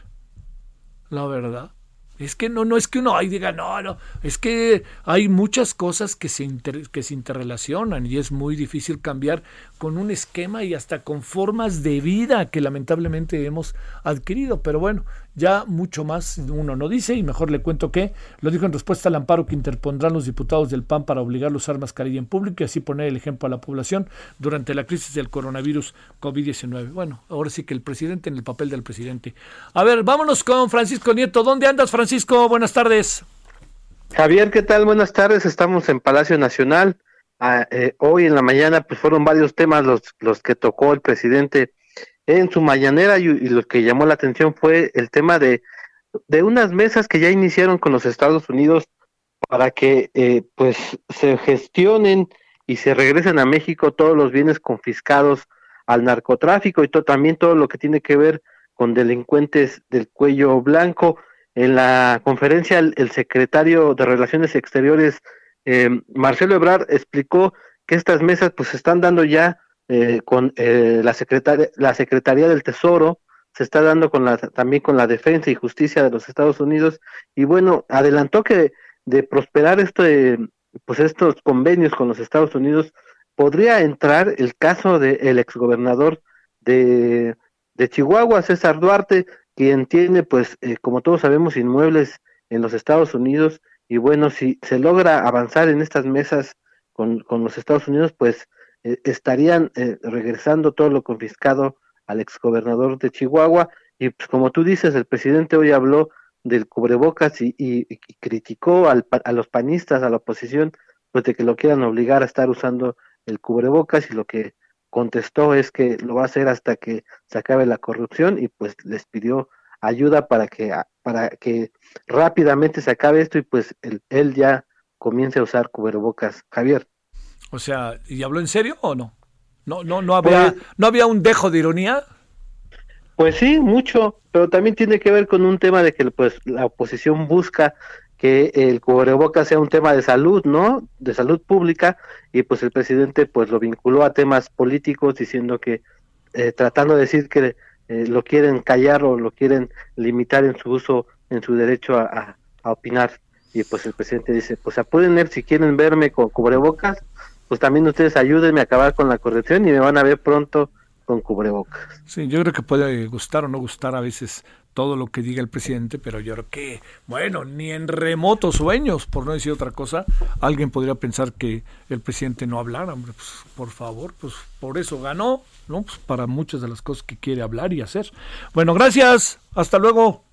La verdad. Es que no, no es que uno ahí diga, no, no, es que hay muchas cosas que se, que se interrelacionan y es muy difícil cambiar con un esquema y hasta con formas de vida que lamentablemente hemos adquirido. Pero bueno, ya mucho más uno no dice y mejor le cuento que lo dijo en respuesta al amparo que interpondrán los diputados del PAN para obligarlos a usar mascarilla en público y así poner el ejemplo a la población durante la crisis del coronavirus COVID-19. Bueno, ahora sí que el presidente en el papel del presidente. A ver, vámonos con Francisco Nieto. ¿Dónde andas, Francisco? Buenas tardes. Javier, ¿qué tal? Buenas tardes. Estamos en Palacio Nacional. Ah, eh, hoy en la mañana pues fueron varios temas los, los que tocó el presidente en su mañanera y, lo que llamó la atención fue el tema de, de unas mesas que ya iniciaron con los Estados Unidos para que eh, pues se gestionen y se regresen a México todos los bienes confiscados al narcotráfico y también todo lo que tiene que ver con delincuentes del cuello blanco. En la conferencia el, secretario de Relaciones Exteriores, eh, Marcelo Ebrard, explicó que estas mesas pues están dando ya eh, con eh, la, secretaria, la Secretaría del Tesoro, se está dando con la, también con la Defensa y Justicia de los Estados Unidos, y bueno, adelantó que de prosperar este, pues estos convenios con los Estados Unidos, podría entrar el caso del exgobernador de, de Chihuahua, César Duarte, quien tiene, pues, eh, como todos sabemos, inmuebles en los Estados Unidos, y bueno, si se logra avanzar en estas mesas con, con los Estados Unidos, pues eh, estarían eh, regresando todo lo confiscado al exgobernador de Chihuahua. Y pues como tú dices, el presidente hoy habló del cubrebocas y, criticó al, a los panistas, a la oposición, pues de que lo quieran obligar a estar usando el cubrebocas y lo que contestó es que lo va a hacer hasta que se acabe la corrupción y pues les pidió ayuda para que para que rápidamente se acabe esto y pues él ya comience a usar cubrebocas. Javier. O sea, ¿y habló en serio o no? ¿No, no, no, había, pues- ¿no había un dejo de ironía? Pues sí, mucho, pero también tiene que ver con un tema de que pues, la oposición busca que el cubrebocas sea un tema de salud, ¿no? De salud pública y pues el presidente pues lo vinculó a temas políticos diciendo que eh, tratando de decir que eh, lo quieren callar o lo quieren limitar en su uso, en su derecho a, opinar. Y pues el presidente dice, pues ver si quieren verme con cubrebocas, pues también ustedes ayúdenme a acabar con la corrección y me van a ver pronto con cubrebocas. Sí, yo creo que puede gustar o no gustar a veces todo lo que diga el presidente, pero yo creo que, bueno, ni en remotos sueños, por no decir otra cosa, alguien podría pensar que el presidente no hablara, hombre, pues por favor, pues por eso ganó, ¿no? Pues para muchas de las cosas que quiere hablar y hacer. Bueno, gracias, hasta luego.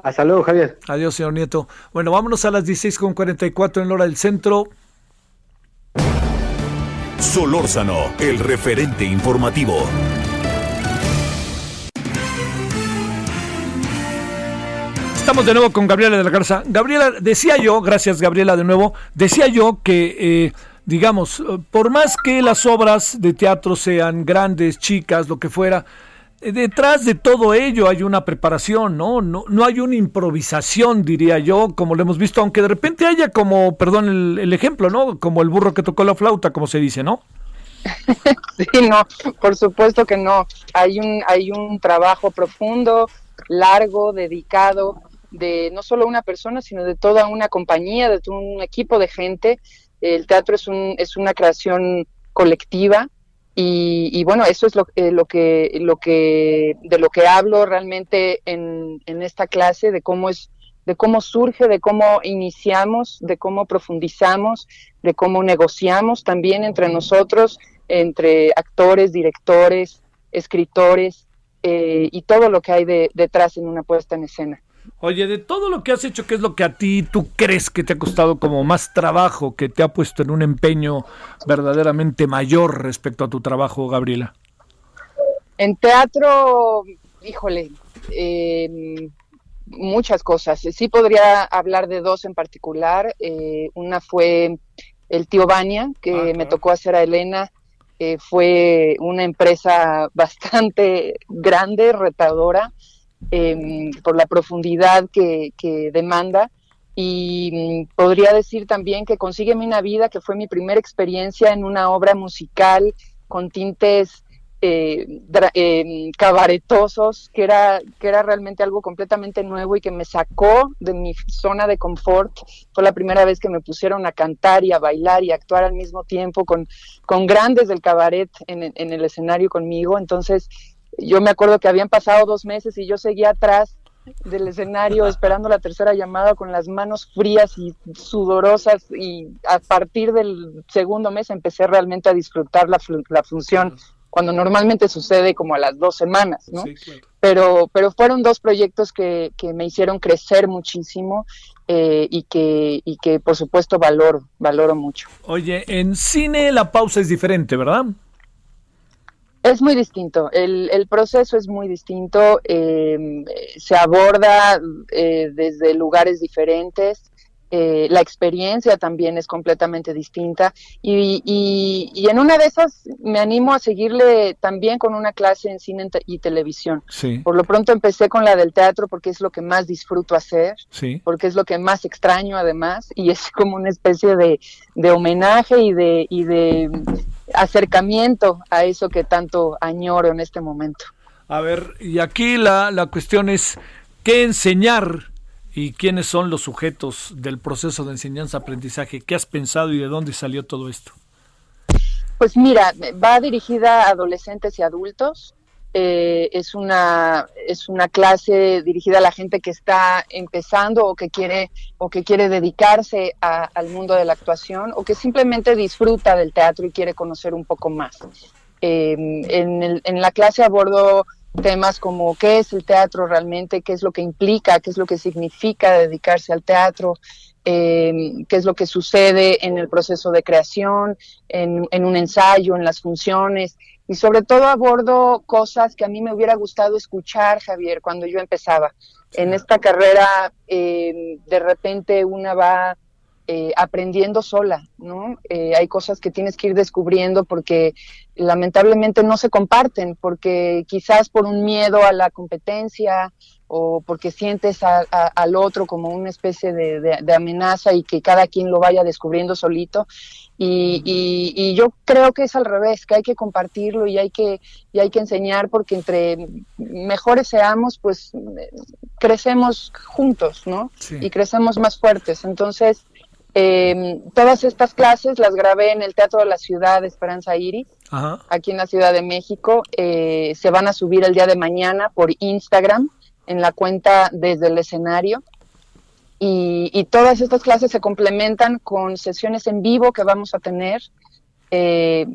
Hasta luego, Javier. Adiós, señor Nieto. Bueno, vámonos a las 16.44 en la hora del centro. Solórzano, el referente informativo. Estamos de nuevo con Gabriela de la Garza. Gabriela, decía yo, gracias Gabriela de nuevo, decía yo que, eh, digamos, por más que las obras de teatro sean grandes, chicas, lo que fuera, detrás de todo ello hay una preparación, ¿no? ¿no? No hay una improvisación, diría yo, como lo hemos visto, aunque de repente haya como, perdón el, el ejemplo, ¿no? Como el burro que tocó la flauta, como se dice, ¿no? *laughs* sí, no, por supuesto que no. Hay un, hay un trabajo profundo, largo, dedicado, de no solo una persona, sino de toda una compañía, de todo un equipo de gente. El teatro es, un, es una creación colectiva y, bueno, eso es lo, eh, lo, que, lo que, de lo que hablo realmente en, en esta clase, de cómo es de cómo surge, de cómo iniciamos, de cómo profundizamos, de cómo negociamos también entre nosotros, entre actores, directores, escritores eh, y todo lo que hay detrás en una puesta en escena. Oye, de todo lo que has hecho, ¿qué es lo que a ti tú crees que te ha costado como más trabajo, que te ha puesto en un empeño verdaderamente mayor respecto a tu trabajo, Gabriela? En teatro, híjole, eh, muchas cosas. Sí podría hablar de dos en particular. Eh, una fue el tío Bania, que ah, me tocó hacer a Elena. fue una empresa *laughs* bastante grande, retadora. Em, por la profundidad que, demanda. Y mm, podría decir también que Consígueme una vida, que fue mi primera experiencia en una obra musical con tintes eh, em, cabaretosos, que era, que era realmente algo completamente nuevo y que me sacó de mi zona de confort. Fue la primera vez que me pusieron a cantar y a bailar y a actuar al mismo tiempo con, con grandes del cabaret en, en el escenario conmigo. Entonces, yo me acuerdo que habían pasado dos meses y yo seguía atrás del escenario esperando la tercera llamada con las manos frías y sudorosas y a partir del segundo mes empecé realmente a disfrutar la, la función cuando normalmente sucede como a las dos semanas, ¿no? Pero, pero fueron dos proyectos que, que me hicieron crecer muchísimo eh, y, que, y que por supuesto valoro, valoro mucho. Oye, en cine la pausa es diferente, ¿verdad? Es muy distinto, el, el proceso es muy distinto, em, se aborda eh, desde lugares diferentes, eh, la experiencia también es completamente distinta y, y, en una de esas me animo a seguirle también con una clase en cine y televisión. Por lo pronto empecé con la del teatro porque es lo que más disfruto hacer, porque es lo que más extraño además y es como una especie de, de homenaje y de, y de acercamiento a eso que tanto añoro en este momento. A ver, y aquí la, la cuestión es, ¿qué enseñar y quiénes son los sujetos del proceso de enseñanza-aprendizaje? ¿Qué has pensado y de dónde salió todo esto? Pues mira, va dirigida a adolescentes y adultos. Eh, es, una, es una clase dirigida a la gente que está empezando o que quiere, o que quiere dedicarse al mundo de la actuación o que simplemente disfruta del teatro y quiere conocer un poco más. Eh, en, en, la clase abordo temas como qué es el teatro realmente, qué es lo que implica, qué es lo que significa dedicarse al teatro, eh, qué es lo que sucede en el proceso de creación, en, un ensayo, en las funciones, y sobre todo abordo cosas que a mí me hubiera gustado escuchar, Javier, cuando yo empezaba. En esta carrera, eh, de repente una va eh, aprendiendo sola, ¿no? Eh, hay cosas que tienes que ir descubriendo porque lamentablemente no se comparten, porque quizás por un miedo a la competencia o porque sientes al otro como una especie de, amenaza y que cada quien lo vaya descubriendo solito. Y, yo creo que es al revés, que hay que compartirlo y hay que, y hay que enseñar porque entre mejores seamos, pues crecemos juntos, ¿no? Y crecemos más fuertes. Entonces, eh, todas estas clases las grabé en el Teatro de la Ciudad de Esperanza Iris, aquí en la Ciudad de México. Eh, se van a subir el día de mañana por Instagram en la cuenta desde el escenario. Y, todas estas clases se complementan con sesiones en vivo que vamos a tener. Eh,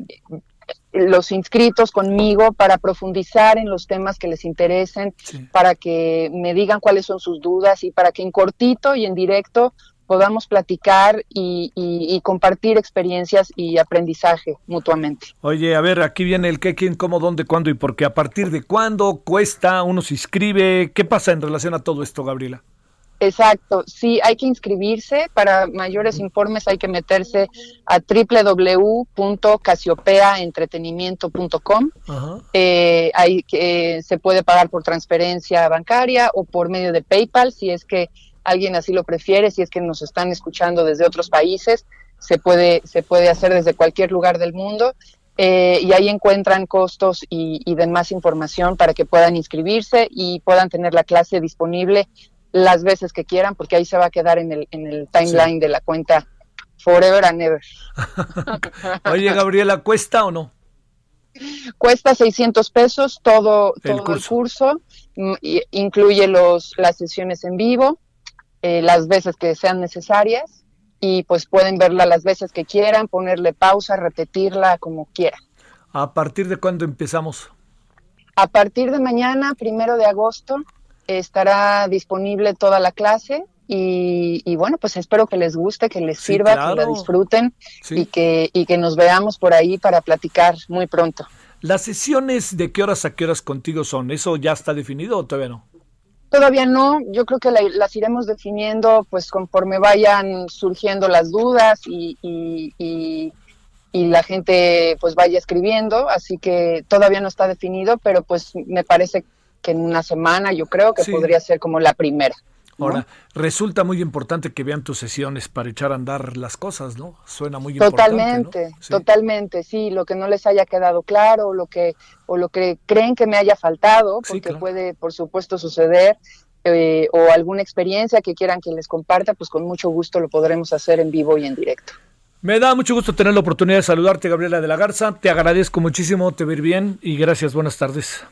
los inscritos conmigo para profundizar en los temas que les interesen, para que me digan cuáles son sus dudas y para que en cortito y en directo podamos platicar y, compartir experiencias y aprendizaje mutuamente. Oye, a ver, aquí viene el qué, quién, cómo, dónde, cuándo y por qué. ¿A partir de cuándo cuesta? ¿Uno se inscribe? ¿Qué pasa en relación a todo esto, Gabriela? Exacto, sí, hay que inscribirse. Para mayores informes hay que meterse a www.casiopeaentretenimiento.com. Eh, hay que se puede pagar por transferencia bancaria o por medio de PayPal si es que alguien así lo prefiere, si es que nos están escuchando desde otros países, se puede, se puede hacer desde cualquier lugar del mundo. Eh, y ahí encuentran costos y, demás información para que puedan inscribirse y puedan tener la clase disponible las veces que quieran, porque ahí se va a quedar en el, en el timeline de la cuenta forever and ever. *laughs* Oye, Gabriela, ¿cuesta o no? Cuesta 600 pesos todo, todo el curso, mm, incluye los, las sesiones en vivo, eh, las veces que sean necesarias y pues pueden verla las veces que quieran, ponerle pausa, repetirla como quieran. ¿A partir de cuándo empezamos? A partir de mañana, primero de agosto, estará disponible toda la clase y, bueno, pues espero que les guste, que les sirva, que la disfruten y, que, y que nos veamos por ahí para platicar muy pronto. ¿Las sesiones de qué horas a qué horas contigo son? ¿Eso ya está definido o todavía no? Todavía no, yo creo que las iremos definiendo pues conforme vayan surgiendo las dudas y, y, la gente pues vaya escribiendo, así que todavía no está definido, pero pues me parece que en una semana yo creo que podría ser como la primera. Ahora, resulta muy importante que vean tus sesiones para echar a andar las cosas, ¿no? Suena muy totalmente, importante. Sí. Totalmente, sí, lo que no les haya quedado claro, o lo que, o lo que creen que me haya faltado, porque puede, por supuesto, suceder, eh, o alguna experiencia que quieran que les comparta, pues con mucho gusto lo podremos hacer en vivo y en directo. Me da mucho gusto tener la oportunidad de saludarte, Gabriela de la Garza. Te agradezco muchísimo, te ver bien y gracias, buenas tardes.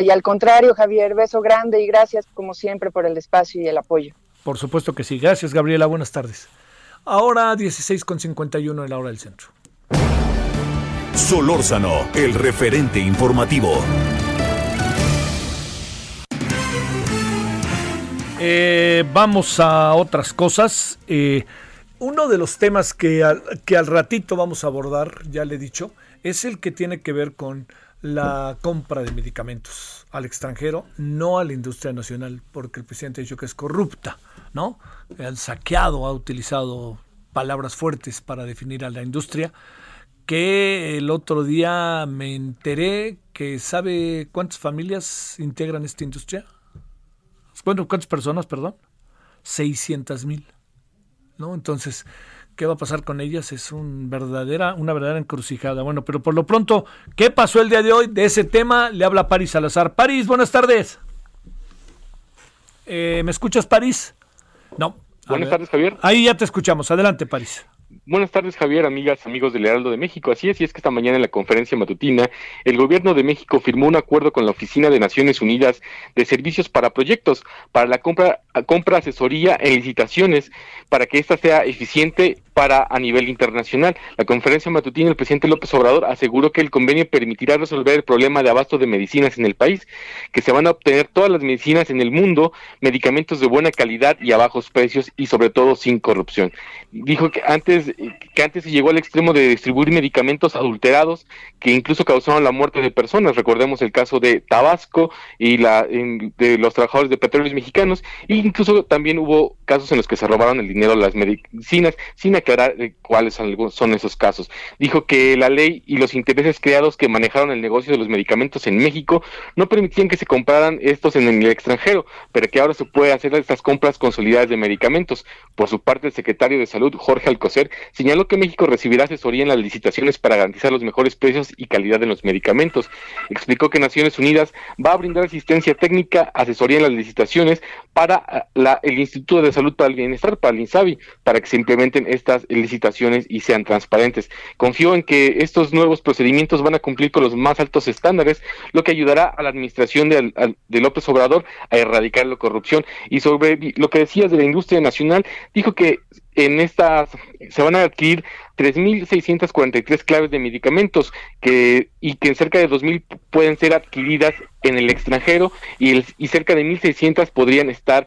Y al contrario, Javier, beso grande y gracias como siempre por el espacio y el apoyo. Por supuesto que sí. Gracias, Gabriela. Buenas tardes. Ahora 16.51 en la hora del centro. Solórzano, el referente informativo. Eh, vamos a otras cosas. Eh, uno de los temas que que al ratito vamos a abordar, ya le he dicho, es el que tiene que ver con la compra de medicamentos al extranjero, no a la industria nacional, porque el presidente ha dicho que es corrupta, ¿no? Han saqueado, ha utilizado palabras fuertes para definir a la industria, que el otro día me enteré que sabe cuántas familias integran esta industria. ¿cuántas personas, perdón? 600 mil, ¿no? Entonces, qué va a pasar con ellas es un verdadera, una verdadera encrucijada. Bueno, pero por lo pronto, ¿qué pasó el día de hoy? De ese tema le habla París Salazar. París, buenas tardes. Eh, ¿Me escuchas, París? No. Buenas tardes, Javier. Ahí ya te escuchamos. Adelante, París. Buenas tardes, Javier, amigas, amigos del Heraldo de México. Así es, y es que esta mañana en la conferencia matutina, el gobierno de México firmó un acuerdo con la Oficina de Naciones Unidas de Servicios para Proyectos, para la compra, compra asesoría en licitaciones, para que ésta sea eficiente para a nivel internacional. La conferencia matutina el presidente López Obrador aseguró que el convenio permitirá resolver el problema de abasto de medicinas en el país, que se van a obtener todas las medicinas en el mundo, medicamentos de buena calidad y a bajos precios y sobre todo sin corrupción. Dijo que antes que antes se llegó al extremo de distribuir medicamentos adulterados que incluso causaron la muerte de personas. Recordemos el caso de Tabasco y la de los trabajadores de petróleos mexicanos e incluso también hubo casos en los que se robaron el dinero de las medicinas sin aclarar cuáles son esos casos. Dijo que la ley y los intereses creados que manejaron el negocio de los medicamentos en México no permitían que se compraran estos en el extranjero, pero que ahora se puede hacer estas compras consolidadas de medicamentos. Por su parte, el secretario de Salud, Jorge Alcocer, señaló que México recibirá asesoría en las licitaciones para garantizar los mejores precios y calidad de los medicamentos. Explicó que Naciones Unidas va a brindar asistencia técnica, asesoría en las licitaciones para la, el Instituto de Salud para el Bienestar, para el INSABI, para que se implementen estas licitaciones y sean transparentes. Confío en que estos nuevos procedimientos van a cumplir con los más altos estándares, lo que ayudará a la administración de, de López Obrador a erradicar la corrupción. Y sobre lo que decías de la industria nacional, dijo que en estas se van a adquirir 3.643 claves de medicamentos que y que cerca de 2.000 pueden ser adquiridas en el extranjero y, y cerca de 1.600 podrían estar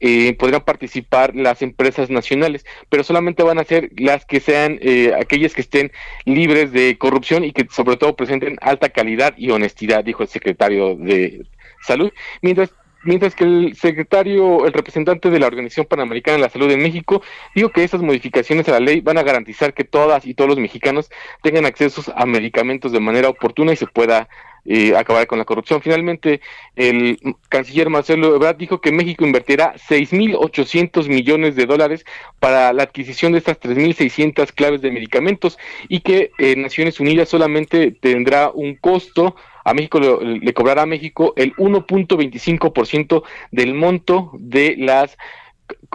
eh, podrían participar las empresas nacionales pero solamente van a ser las que sean eh, aquellas que estén libres de corrupción y que sobre todo presenten alta calidad y honestidad dijo el secretario de salud. Mientras mientras que el secretario, el representante de la Organización Panamericana de la Salud en México, dijo que estas modificaciones a la ley van a garantizar que todas y todos los mexicanos tengan acceso a medicamentos de manera oportuna y se pueda eh, acabar con la corrupción. Finalmente, el canciller Marcelo Ebrard dijo que México invertirá 6.800 millones de dólares para la adquisición de estas 3.600 claves de medicamentos y que eh, Naciones Unidas solamente tendrá un costo a México le, cobrará a México el 1.25% del monto de las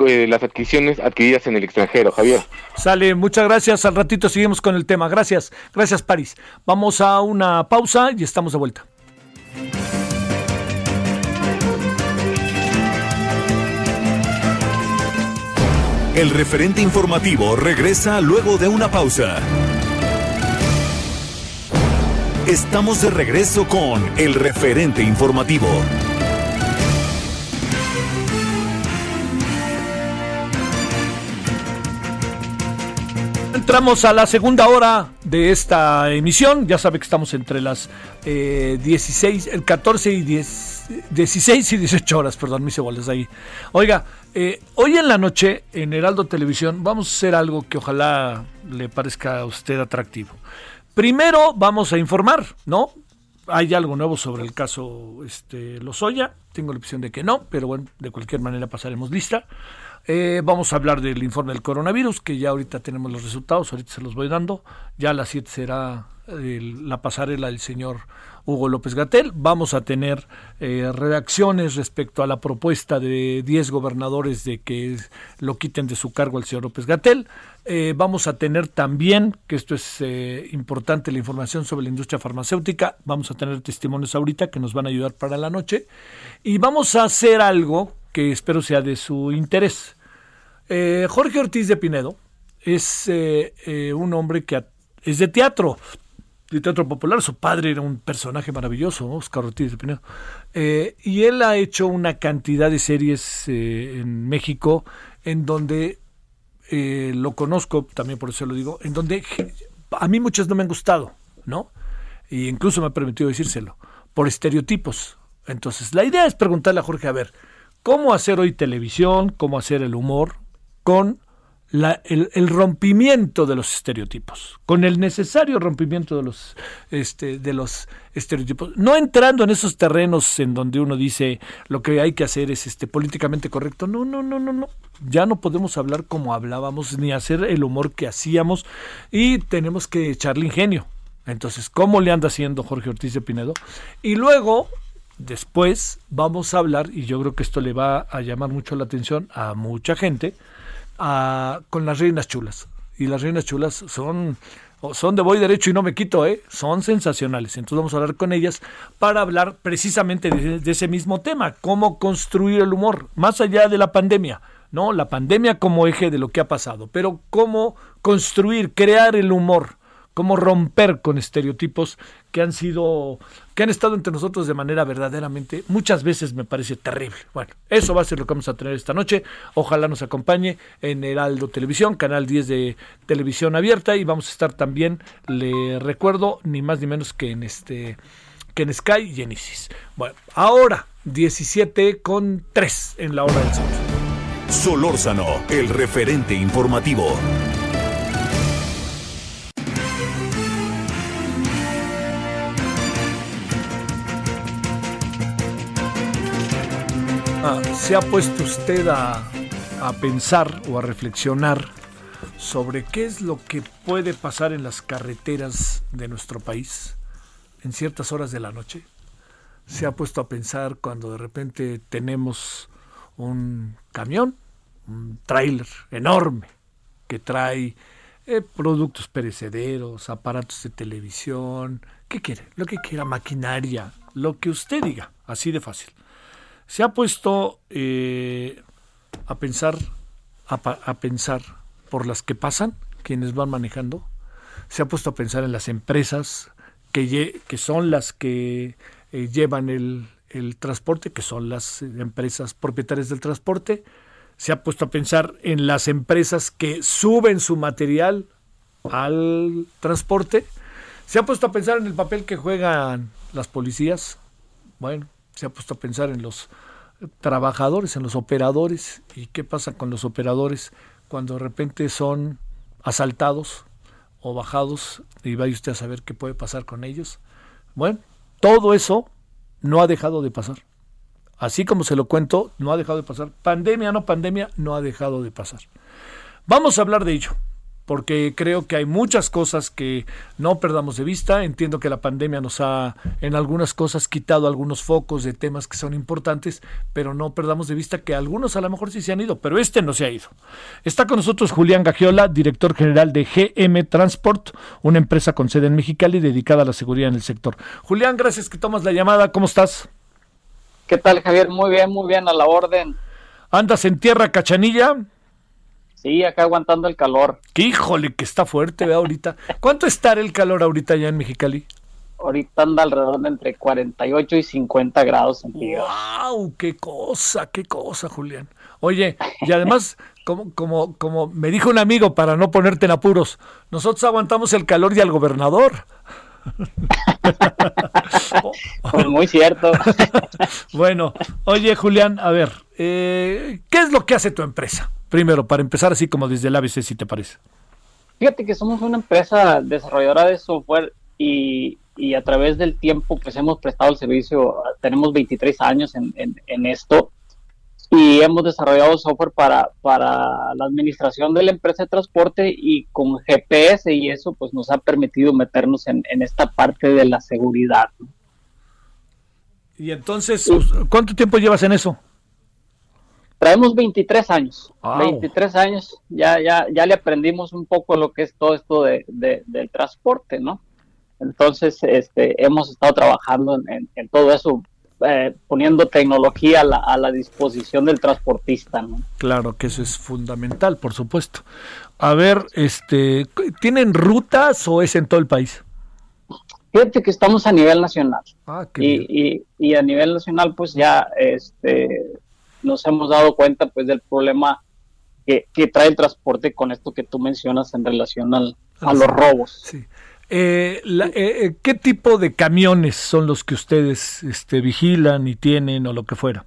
eh, las adquisiciones adquiridas en el extranjero, Javier. Sale, muchas gracias. Al ratito seguimos con el tema. Gracias, gracias, París. Vamos a una pausa y estamos de vuelta. El referente informativo regresa luego de una pausa. Estamos de regreso con el referente informativo. Entramos a la segunda hora de esta emisión. Ya sabe que estamos entre las 16, el 14 y 10, 16 y 18 horas, perdón, mis bolas ahí. Oiga, eh, hoy en la noche en Heraldo Televisión vamos a hacer algo que ojalá le parezca a usted atractivo. Primero vamos a informar, ¿no? Hay algo nuevo sobre el caso este, Lozoya. Tengo la opción de que no, pero bueno, de cualquier manera pasaremos lista. Eh, vamos a hablar del informe del coronavirus, que ya ahorita tenemos los resultados, ahorita se los voy dando. Ya a las 7 será la pasarela del señor Hugo López Gatel. Vamos a tener eh, reacciones respecto a la propuesta de 10 gobernadores de que lo quiten de su cargo al señor López Gatel. Eh, vamos a tener también, que esto es eh, importante, la información sobre la industria farmacéutica. Vamos a tener testimonios ahorita que nos van a ayudar para la noche. Y vamos a hacer algo que espero sea de su interés. Jorge Ortiz de Pinedo es un hombre que es de teatro de teatro popular. Su padre era un personaje maravilloso, Oscar Ortiz de Pinedo. Eh, y él ha hecho una cantidad de series eh, en México en donde eh, lo conozco, también por eso lo digo, en donde a mí muchas no me han gustado, ¿no? Y incluso me ha permitido decírselo, por estereotipos. Entonces, la idea es preguntarle a Jorge, a ver, ¿cómo hacer hoy televisión, cómo hacer el humor con el, rompimiento de los estereotipos, con el necesario rompimiento de los, este, de los estereotipos, no entrando en esos terrenos en donde uno dice lo que hay que hacer es este, políticamente correcto, no, no, no, no, no, ya no podemos hablar como hablábamos ni hacer el humor que hacíamos y tenemos que echarle ingenio. Entonces, ¿cómo le anda haciendo Jorge Ortiz de Pinedo? Y luego, después, vamos a hablar, y yo creo que esto le va a llamar mucho la atención a mucha gente, con las reinas chulas. Y las reinas chulas son, son de voy derecho y no me quito, ¿eh? son sensacionales. Entonces vamos a hablar con ellas para hablar precisamente de, ese mismo tema, cómo construir el humor, más allá de la pandemia. ¿no? La pandemia como eje de lo que ha pasado, pero cómo construir, crear el humor, cómo romper con estereotipos que han sido, que han estado entre nosotros de manera verdaderamente, muchas veces me parece terrible. Bueno, eso va a ser lo que vamos a tener esta noche. Ojalá nos acompañe en Heraldo Televisión, canal 10 de televisión abierta, y vamos a estar también, le recuerdo, ni más ni menos que en este que en Sky y en Isis. Bueno, ahora 17 con 3 en la hora del sol. Solórzano, el referente informativo. Ah, ¿Se ha puesto usted a, a pensar o a reflexionar sobre qué es lo que puede pasar en las carreteras de nuestro país en ciertas horas de la noche? ¿Se ha puesto a pensar cuando de repente tenemos un camión, un tráiler enorme que trae eh, productos perecederos, aparatos de televisión, ¿qué quiere? Lo que quiera, maquinaria, lo que usted diga, así de fácil se ha puesto eh, a pensar a, pensar por las que pasan quienes van manejando. Se ha puesto a pensar en las empresas que, que son las que eh, llevan el, el, transporte que son las empresas propietarias del transporte. Se ha puesto a pensar en las empresas que suben su material al transporte. Se ha puesto a pensar en el papel que juegan las policías. Bueno se ha puesto a pensar en los trabajadores, en los operadores. ¿Y qué pasa con los operadores cuando de repente son asaltados o bajados? Y vaya usted a saber qué puede pasar con ellos. Bueno, todo eso no ha dejado de pasar. Así como se lo cuento, no ha dejado de pasar. Pandemia, no pandemia, no ha dejado de pasar. Vamos a hablar de ello porque creo que hay muchas cosas que no perdamos de vista. Entiendo que la pandemia nos ha en algunas cosas quitado algunos focos de temas que son importantes, pero no perdamos de vista que algunos a lo mejor sí se han ido, pero este no se ha ido. Está con nosotros Julián Gagiola, director general de GM Transport, una empresa con sede en Mexicali dedicada a la seguridad en el sector. Julián, gracias que tomas la llamada. ¿Cómo estás? ¿Qué tal, Javier? Muy bien, muy bien, a la orden. ¿Andas en tierra cachanilla? Sí, acá aguantando el calor. Híjole, que está fuerte, ve ahorita. ¿Cuánto estará el calor ahorita allá en Mexicali? Ahorita anda alrededor de entre 48 y 50 grados centígrados. ¡Wow! ¡Qué cosa, qué cosa, Julián! Oye, y además, como, como, como me dijo un amigo, para no ponerte en apuros, nosotros aguantamos el calor y al gobernador. *laughs* pues muy cierto. *laughs* bueno, oye, Julián, a ver, eh, ¿qué es lo que hace tu empresa? Primero, para empezar así como desde el ABC, si te parece. Fíjate que somos una empresa desarrolladora de software y, y a través del tiempo pues hemos prestado el servicio, tenemos 23 años en, en, en, esto y hemos desarrollado software para, para la administración de la empresa de transporte y con GPS y eso pues nos ha permitido meternos en, en esta parte de la seguridad. Y entonces, ¿cuánto tiempo llevas en eso? Traemos 23 años, wow. 23 años, ya, ya, ya le aprendimos un poco lo que es todo esto de, de, del transporte, ¿no? Entonces, este, hemos estado trabajando en, en, en todo eso, eh, poniendo tecnología a la, a la, disposición del transportista, ¿no? Claro que eso es fundamental, por supuesto. A ver, este, ¿tienen rutas o es en todo el país? Fíjate que estamos a nivel nacional. Ah, y, y, y, a nivel nacional, pues ya, este, nos hemos dado cuenta pues del problema que, que, trae el transporte con esto que tú mencionas en relación al, a los robos. Sí. Eh, la, eh, ¿Qué tipo de camiones son los que ustedes este, vigilan y tienen o lo que fuera?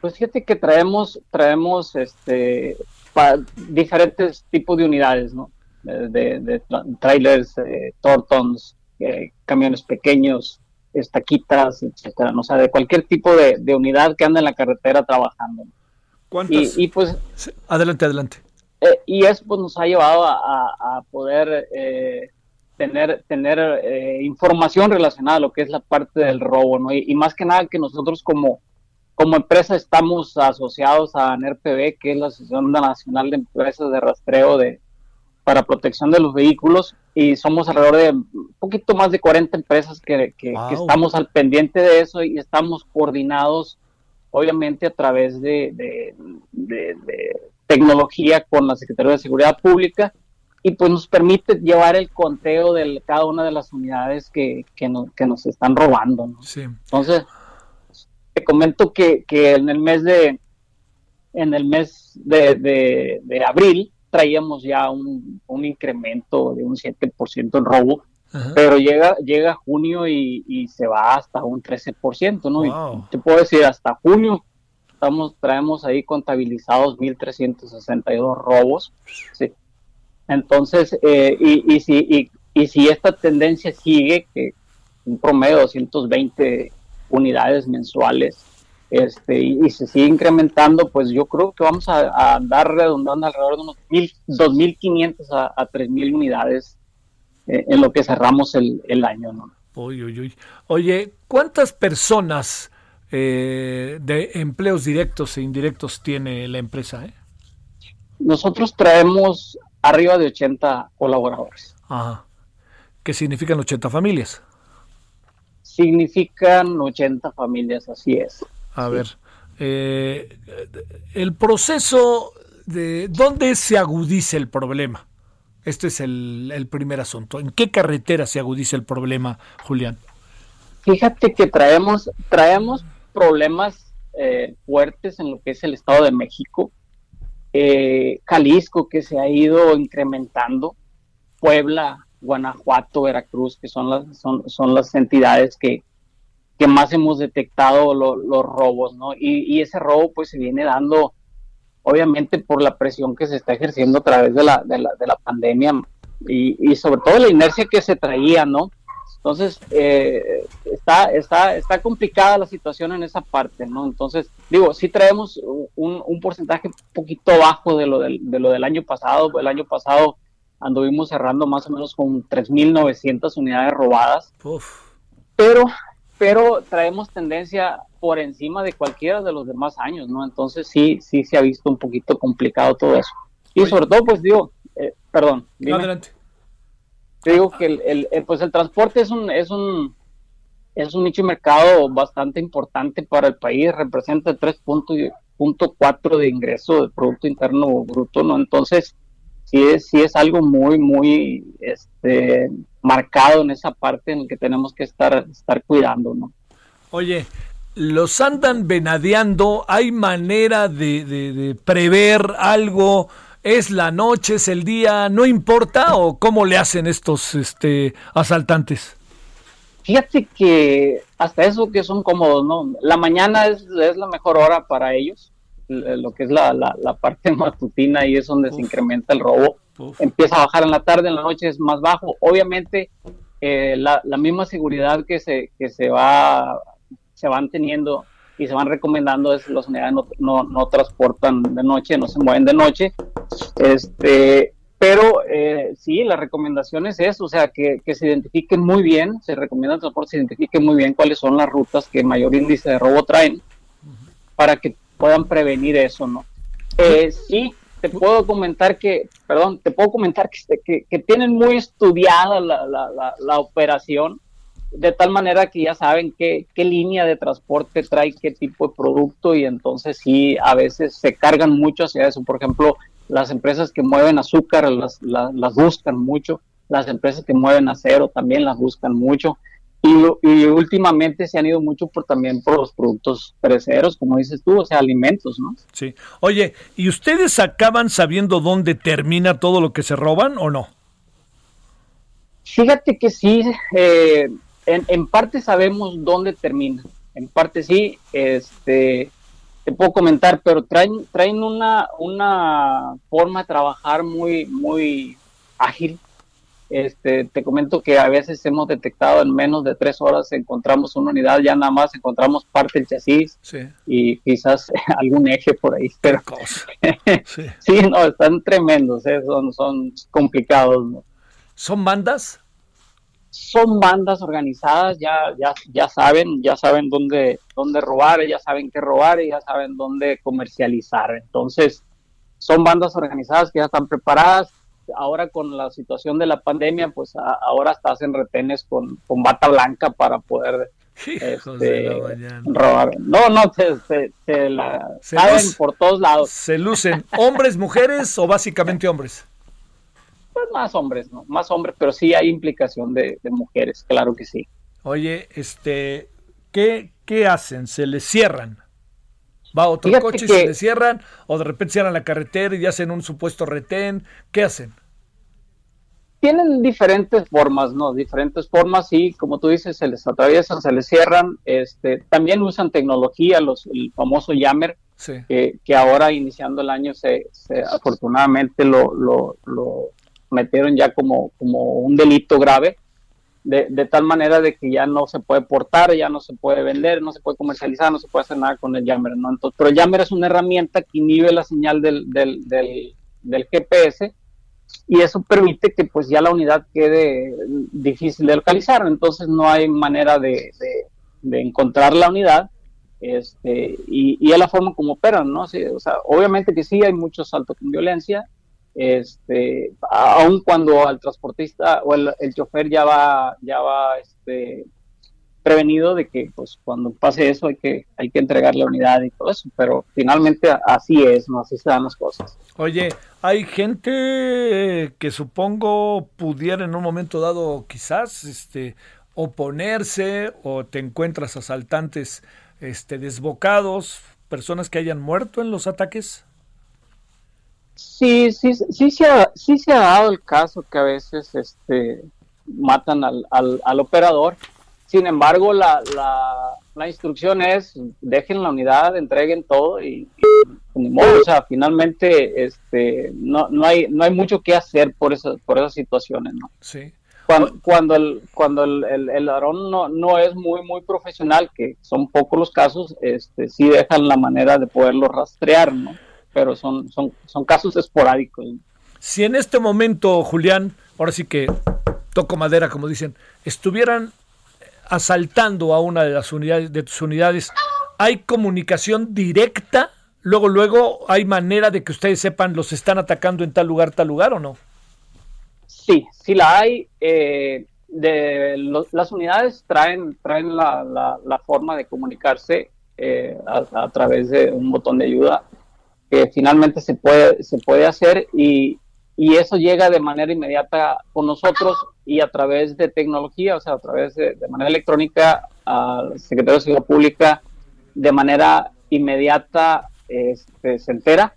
Pues fíjate que traemos, traemos este, pa, diferentes tipos de unidades, ¿no? De, de, de trailers, eh, tortons, camiones pequeños, estaquitas, etcétera, ¿no? o sea, de cualquier tipo de, de, unidad que anda en la carretera trabajando. ¿Cuántas? Y, y pues... Adelante, adelante. Eh, y eso pues, nos ha llevado a, a, a poder eh, tener, tener eh, información relacionada a lo que es la parte del robo, ¿no? Y, y, más que nada que nosotros como, como empresa estamos asociados a NERPB, que es la Asociación Nacional de Empresas de Rastreo de, para protección de los vehículos y somos alrededor de un poquito más de 40 empresas que, que, wow. que, estamos al pendiente de eso y estamos coordinados obviamente a través de, de, tecnología con la Secretaría de Seguridad Pública y pues nos permite llevar el conteo de cada una de las unidades que, que, nos están robando. Entonces, te comento que, que, en el mes de en el mes de, de abril traíamos ya un, un, incremento de un 7% en robo pero llega, llega junio y, se va hasta un 13%, ¿no? Y te puedo decir, hasta junio estamos, traemos ahí contabilizados 1.362 robos, ¿sí? Entonces, eh, y, y, si, y, si esta tendencia sigue, que un promedio de 220 unidades mensuales, este, y, se sigue incrementando, pues yo creo que vamos a, andar redondando alrededor de unos 2.500 a, a 3.000 unidades eh, en lo que cerramos el, el año. ¿no? Oye, ¿cuántas personas eh, de empleos directos e indirectos tiene la empresa? Eh? Nosotros traemos arriba de 80 colaboradores. Ajá. ¿Qué significan 80 familias? Significan 80 familias, así es. A ver, el proceso de dónde se agudiza el problema. Este es el, primer asunto. ¿En qué carretera se agudiza el problema, Julián? Fíjate que traemos, traemos problemas eh, fuertes en lo que es el Estado de México, eh, Jalisco que se ha ido incrementando, Puebla, Guanajuato, Veracruz, que son las, son, son las entidades que, que más hemos detectado los robos, ¿no? Y, y, ese robo pues se viene dando obviamente por la presión que se está ejerciendo a través de la, de la, de la pandemia y, y, sobre todo la inercia que se traía, ¿no? Entonces, eh, está, está, está complicada la situación en esa parte, ¿no? Entonces, digo, sí traemos un, un porcentaje un poquito bajo de lo del, de lo del año pasado. El año pasado anduvimos cerrando más o menos con 3.900 unidades robadas. Pero, pero traemos tendencia por encima de cualquiera de los demás años, ¿no? Entonces sí, sí se ha visto un poquito complicado todo eso. Y sobre todo, pues digo, eh, perdón. Adelante. Digo que el, el, pues el transporte es un, es un, es un nicho de mercado bastante importante para el país, representa el 3.4 de ingreso del Producto Interno Bruto, ¿no? Entonces, sí es, sí es algo muy, muy este, marcado en esa parte en la que tenemos que estar, estar cuidando, ¿no? Oye, los andan venadeando, hay manera de, prever algo, es la noche, es el día, no importa o cómo le hacen estos este, asaltantes. Fíjate que hasta eso que son cómodos, ¿no? La mañana es, la mejor hora para ellos, lo que es la, la, parte *laughs* matutina y es donde se incrementa el robo. Empieza a bajar en la tarde, en la noche es más bajo. Obviamente, eh, la, la, misma seguridad que se, que se va se van teniendo y se van recomendando es los unidades no, no, transportan de noche, no se mueven de noche. Este, pero eh, sí, la recomendación es o sea, que, se identifiquen muy bien, se recomienda el transporte, se identifiquen muy bien cuáles son las rutas que mayor índice de robo traen para que puedan prevenir eso, ¿no? Eh, sí, te puedo comentar que, perdón, te puedo comentar que, que, que tienen muy estudiada la, la, la, la operación de tal manera que ya saben qué, qué línea de transporte trae qué tipo de producto y entonces sí, a veces se cargan mucho hacia eso. Por ejemplo, las empresas que mueven azúcar las, las, buscan mucho, las empresas que mueven acero también las buscan mucho. Y, y, últimamente se han ido mucho por también por los productos perecederos, como dices tú, o sea, alimentos, ¿no? Sí. Oye, ¿y ustedes acaban sabiendo dónde termina todo lo que se roban o no? Fíjate que sí, eh, en, parte sabemos dónde termina, en parte sí, este, te puedo comentar, pero traen, traen una, una forma de trabajar muy, muy ágil. Este, te comento que a veces hemos detectado en menos de tres horas encontramos una unidad, ya nada más encontramos parte del chasis y quizás *laughs* algún eje por ahí, pero *laughs* sí. no, están tremendos, ¿eh? son, son complicados. ¿Son bandas? Son bandas organizadas, ya, ya, ya saben, ya saben dónde, dónde robar, ya saben qué robar y ya saben dónde comercializar. Entonces, son bandas organizadas que ya están preparadas. Ahora con la situación de la pandemia, pues ahora hasta hacen retenes con, con bata blanca para poder *laughs* mañana. robar. No, no, se, se, se la Se saben luz- por todos lados. ¿Se lucen hombres, mujeres o básicamente hombres? Pues más hombres, ¿no? Más hombres, pero sí hay implicación de, de mujeres, claro que sí. Oye, este, ¿qué, qué hacen? ¿Se les cierran? ¿Va otro Fíjate coche y que- se les cierran? ¿O de repente cierran la carretera y hacen un supuesto retén? ¿Qué hacen? Tienen diferentes formas, ¿no? Diferentes formas y como tú dices, se les atraviesan, se les cierran. Este, también usan tecnología, los, el famoso Yammer, Sí. que, que ahora iniciando el año se, se afortunadamente lo, lo, lo metieron ya como, como un delito grave, de, de tal manera de que ya no se puede portar, ya no se puede vender, no se puede comercializar, no se puede hacer nada con el Yammer, ¿no? Entonces, pero el Yammer es una herramienta que inhibe la señal del, del, del, del GPS y eso permite que pues ya la unidad quede difícil de localizar, entonces no hay manera de, de- de encontrar la unidad este, y, y es la forma como operan, ¿no? Sí, o sea, obviamente que sí hay mucho salto con violencia, este, aun cuando al transportista o el, chofer ya va, ya va, este, prevenido de que, pues, cuando pase eso hay que, hay que entregar la unidad y todo eso, pero finalmente así es, ¿no? Así se dan las cosas. Oye, hay gente eh, que supongo pudiera en un momento dado quizás este oponerse o te encuentras asaltantes este desbocados, personas que hayan muerto en los ataques. Sí, sí, sí se ha, sí se ha dado el caso que a veces este, matan al, al, al operador. Sin embargo, la, la, la instrucción es dejen la unidad, entreguen todo y, modo, o sea, finalmente este, no, no, hay, no hay mucho que hacer por, esas por esas situaciones, ¿no? Sí. Cuando, cuando el, cuando el, el, el ladrón no, no es muy, muy profesional, que son pocos los casos, este, sí dejan la manera de poderlo rastrear, ¿no? Pero son, son, son casos esporádicos. Si en este momento, Julián, ahora sí que toco madera, como dicen, estuvieran asaltando a una de las unidades de tus unidades, ¿hay comunicación directa? Luego, luego, ¿hay manera de que ustedes sepan los están atacando en tal lugar, tal lugar o no? Sí, sí la hay. eh, de las unidades traen, traen la, la- la forma de comunicarse eh, a, a través de un botón de ayuda que finalmente se puede, se puede hacer y, y eso llega de manera inmediata con nosotros y a través de tecnología, o sea, a través de, de manera electrónica al secretario de Seguridad Pública de manera inmediata este, se entera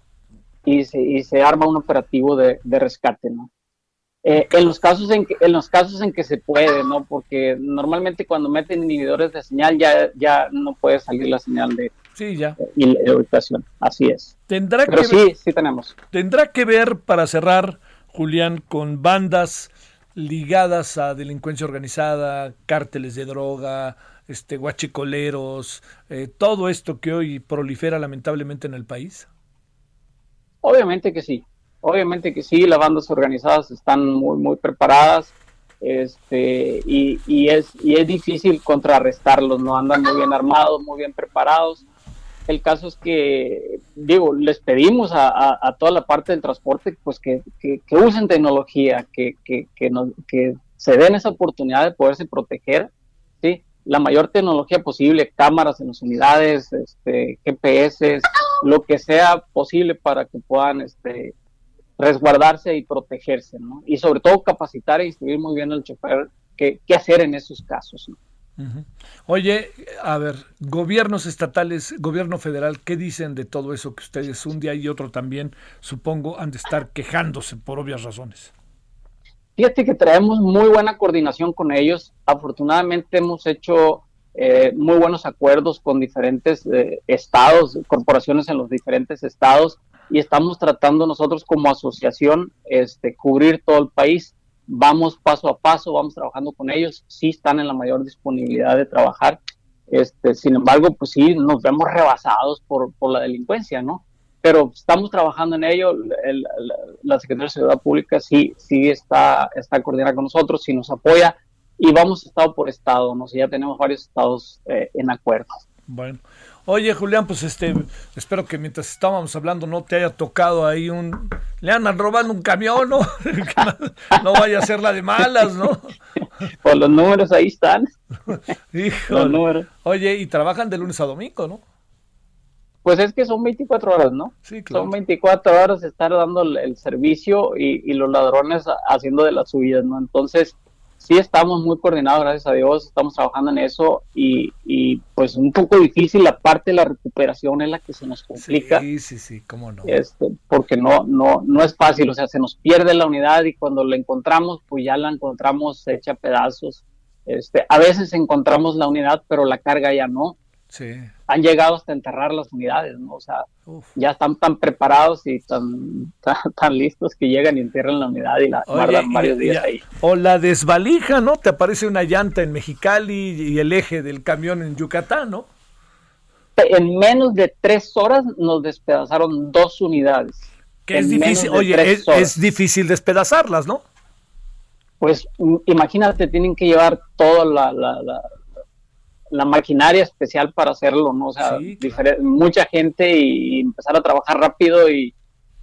y se, y se arma un operativo de, de rescate, ¿no? Eh, en los casos en que en los casos en que se puede no porque normalmente cuando meten inhibidores de señal ya ya no puede salir la señal de, Sí, ya. y la ubicación así es Tendrá pero que sí sí tenemos tendrá que ver para cerrar, Julián, con bandas ligadas a delincuencia organizada, cárteles de droga, este guachicoleros, eh, todo esto que hoy prolifera lamentablemente en el país. obviamente que sí obviamente que sí las bandas organizadas están muy muy preparadas este y, y es y es difícil contrarrestarlos no andan muy bien armados muy bien preparados el caso es que, digo, les pedimos a, toda la parte del transporte pues que, que- usen tecnología, que, que, que se den esa oportunidad de poderse proteger, ¿sí? La mayor tecnología posible, cámaras en las unidades, este, GPS, lo que sea posible para que puedan este, resguardarse y protegerse, ¿no? Y sobre todo capacitar e instruir muy bien al chofer qué, qué hacer en esos casos, ¿no? Oye, a ver, gobiernos estatales, gobierno federal, ¿qué dicen de todo eso que ustedes un día y otro también, supongo, han de estar quejándose por obvias razones? Fíjate que traemos muy buena coordinación con ellos. Afortunadamente hemos hecho eh, muy buenos acuerdos con diferentes eh, estados, corporaciones en los diferentes estados y estamos tratando nosotros como asociación este, cubrir todo el país. Vamos paso a paso, vamos trabajando con ellos. Sí están en la mayor disponibilidad de trabajar. Este, sin embargo, pues sí, nos vemos rebasados por, por la delincuencia, ¿no? pero estamos trabajando en ello. El- la Secretaría de Seguridad Pública sí, sí está, está coordinada con nosotros, sí nos apoya y vamos estado por estado, ¿no? sé, ya tenemos varios estados eh, en acuerdo. Bueno. Oye, Julián, pues este, espero que mientras estábamos hablando no te haya tocado ahí un... Le andan robando un camión, ¿no? *laughs* No, vaya a ser la de malas, ¿no? *laughs* Pues los números ahí están. *laughs* Híjole. Oye, y trabajan de lunes a domingo, ¿no? Pues es que son 24 horas, ¿no? Sí, claro. Son 24 horas estar dando el servicio y, y los ladrones haciendo de las subidas, ¿no? Entonces, sí estamos muy coordinados, gracias a Dios, estamos trabajando en eso y, y, pues un poco difícil la parte de la recuperación es la que se nos complica. Sí, sí, sí, cómo no. Este, porque no, no, no es fácil, o sea, se nos pierde la unidad y cuando la encontramos, pues ya la encontramos hecha pedazos. Este, a veces encontramos la unidad, pero la carga ya no. Sí. Han llegado hasta enterrar las unidades, ¿no? O sea, Uf. ya están tan preparados y tan, tan, tan listos que llegan y entierran la unidad y la Oye, guardan varios y- días ahí. O la desvalija, ¿no? Te aparece una llanta en Mexicali y el eje del camión en Yucatán, ¿no? En menos de tres horas nos despedazaron dos unidades. Que es difícil, oye, es, difícil despedazarlas, ¿no? Pues mm, imagínate, tienen que llevar toda la, la, la, la maquinaria especial para hacerlo, ¿no? O sea, Sí, mucha gente y empezar a trabajar rápido y...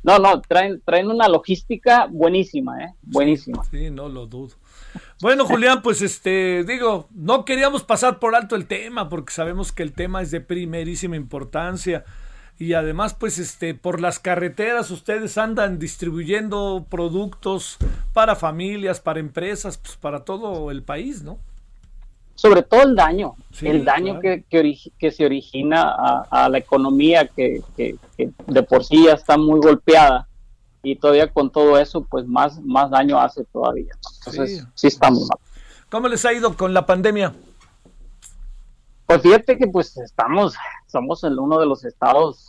No, no, traen, traen una logística buenísima, ¿eh? Buenísima. Sí, no lo dudo. Bueno, Julián, pues este, digo, no queríamos pasar por alto el tema porque sabemos que el tema es de primerísima importancia y además, pues este, por las carreteras ustedes andan distribuyendo productos para familias, para empresas, pues para todo el país, ¿no? Sobre todo el daño, Sí, el daño claro. que, que, que se origina a, a la economía que, que- de por sí ya está muy golpeada y todavía con todo eso pues más, más daño hace todavía. ¿no? Entonces Sí. sí, estamos mal. ¿Cómo les ha ido con la pandemia? Pues fíjate que pues estamos, somos el uno de los estados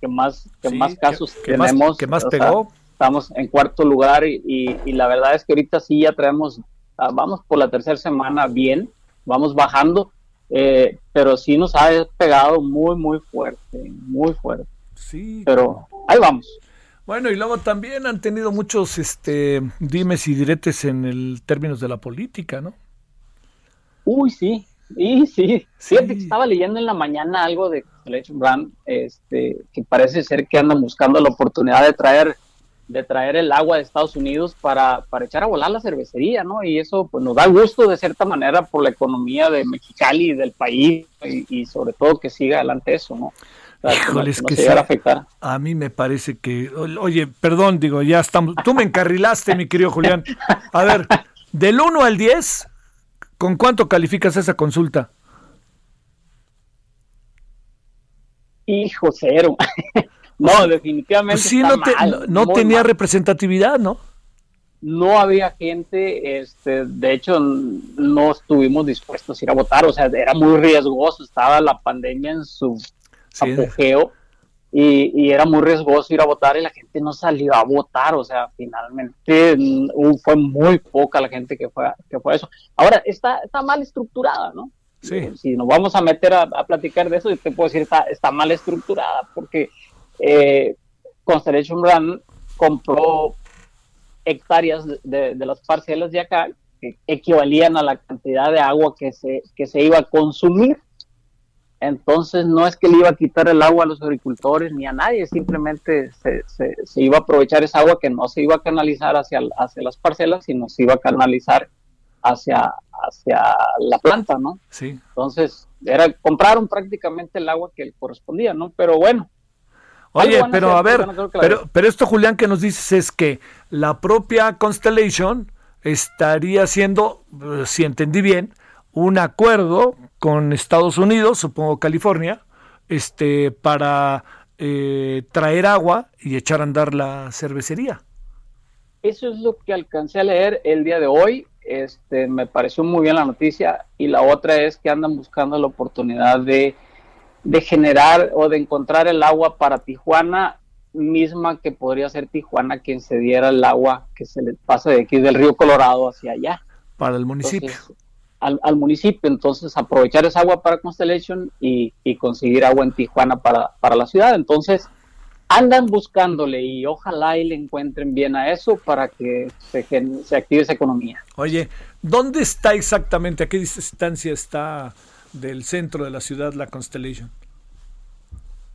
que más, que Sí, más casos que más- tenemos. que más o sea, pegó. estamos en cuarto lugar y, y- y la verdad es que ahorita sí ya traemos, ah, vamos por la tercera semana bien, vamos bajando, eh, pero sí nos ha pegado muy, muy fuerte, muy fuerte. Sí. Pero ahí vamos. Bueno, y luego también han tenido muchos este dimes y diretes en el términos de la política, ¿no? Uy, sí, y sí. Sí. Fíjate que estaba leyendo en la mañana algo de Constellation Brand, este, que parece ser que andan buscando la oportunidad de traer, de traer el agua de Estados Unidos para, para echar a volar la cervecería, ¿no? Y eso pues nos da gusto de cierta manera por la economía de Mexicali y del país y, y sobre todo que siga adelante eso, ¿no? O sea, que no- se a sí. afectar. A mí me parece que, oye, perdón, digo, ya estamos, tú me encarrilaste, mi querido Julián. A ver, del 1 al 10, ¿con cuánto calificas esa consulta? Hijo, cero. No, definitivamente. Pues sí, está no, te- mal, no- no muy tenía mal. representatividad, ¿no? no había gente, este, de hecho no estuvimos dispuestos a ir a votar, o sea, era muy riesgoso, estaba la pandemia en su Sí. apogeo y, y era muy riesgoso ir a votar y la gente no salió a votar, o sea, finalmente mm, fue muy poca la gente que fue, que fue a eso. Ahora, está, está mal estructurada, ¿no? Sí. Si nos vamos a meter a, a platicar de eso, yo te puedo decir, está, está mal estructurada porque eh, Constellation Brand compró hectáreas de, las parcelas de acá que equivalían a la cantidad de agua que se, que se iba a consumir. Entonces no es que le iba a quitar el agua a los agricultores ni a nadie, simplemente se, se- se iba a aprovechar esa agua que no se iba a canalizar hacia, hacia las parcelas, sino se iba a canalizar hacia, hacia la planta, ¿no? Sí. Entonces, era, compraron prácticamente el agua que le correspondía, ¿no? Pero bueno, Oye, pero a ver, pero no pero esto, Julián, que nos dices es que la propia Constellation estaría haciendo, eh, si entendí bien, un acuerdo con Estados Unidos, supongo California, este, para eh, traer agua y echar a andar la cervecería. Eso es lo que alcancé a leer el día de hoy. Este, me pareció muy bien la noticia. Y la otra es que andan buscando la oportunidad de, de generar o de encontrar el agua para Tijuana, misma que podría ser Tijuana quien se diera el agua que se le pasa de aquí del río Colorado hacia allá. Para el municipio. Entonces, al, al municipio, entonces aprovechar esa agua para Constellation y, y conseguir agua en Tijuana para, para la ciudad. Entonces, andan buscándole y ojalá y le encuentren bien a eso para que se, gen- se active esa economía. Oye, ¿dónde está exactamente, a qué distancia está del centro de la ciudad la Constellation?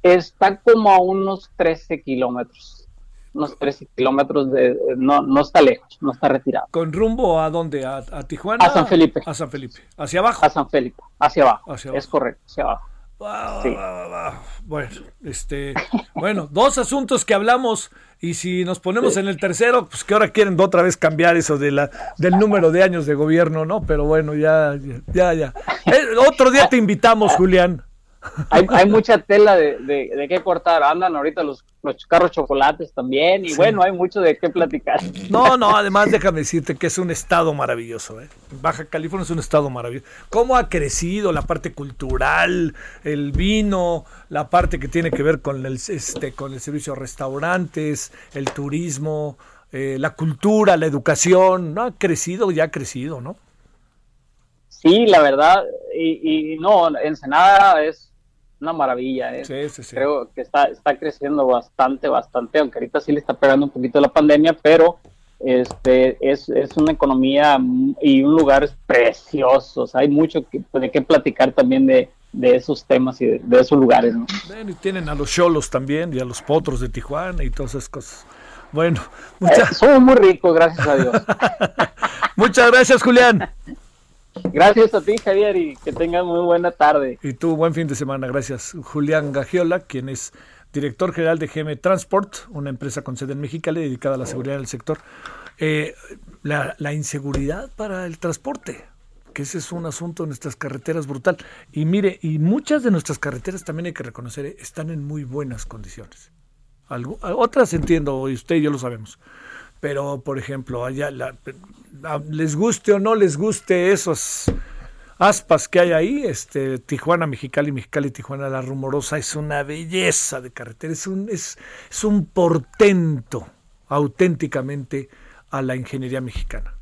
Está como a unos 13 kilómetros. unos 13 kilómetros, de, no, no está lejos, no está retirado. ¿Con rumbo a dónde? ¿A, Tijuana? A San Felipe. A San Felipe. ¿Hacia abajo? A San Felipe, hacia abajo. Es correcto, hacia abajo. Bueno, este, bueno, dos asuntos que hablamos y si nos ponemos en el tercero, pues que ahora quieren otra vez cambiar eso de la del número de años de gobierno, ¿no? Pero bueno, ya, ya, ya. Eh, otro día te invitamos, Julián hay, hay mucha tela de, de, qué cortar. Andan ahorita los, los carros chocolates también. Y bueno, hay mucho de qué platicar. No, no, además déjame decirte que es un estado maravilloso. ¿eh? Baja California es un estado maravilloso. ¿Cómo ha crecido la parte cultural, el vino, la parte que tiene que ver con el, este, con el servicio de restaurantes, el turismo, eh, la cultura, la educación? ¿No ha crecido? Ya ha crecido, ¿no? Sí, la verdad, y, y no, Ensenada es una maravilla. ¿eh? Creo que está, está creciendo bastante, bastante, aunque ahorita sí le está pegando un poquito la pandemia, pero este es, es una economía y un lugar precioso. hay mucho que, de qué platicar también de, de esos temas y de, esos lugares. ¿no? y tienen a los cholos también y a los potros de Tijuana y todas esas cosas. Bueno, muchas... Eh, somos muy ricos, gracias a Dios. *laughs* muchas gracias, Julián. *laughs* Gracias a ti, Javier, y que tengas muy buena tarde. Y tú, buen fin de semana. Gracias. Julián Gagiola, quien es director general de GM Transport, una empresa con sede en Mexicali dedicada a la seguridad del sector. Eh, la, inseguridad para el transporte, que ese es un asunto en nuestras carreteras brutal. Y mire, y muchas de nuestras carreteras también hay que reconocer, están en muy buenas condiciones. Algo, otras entiendo, y usted y yo lo sabemos pero por ejemplo, allá les guste o no les guste esos aspas que hay ahí, este Tijuana, Mexicali, Mexicali, Tijuana, la rumorosa es una belleza de carretera, es un, es, es un portento auténticamente a la ingeniería mexicana.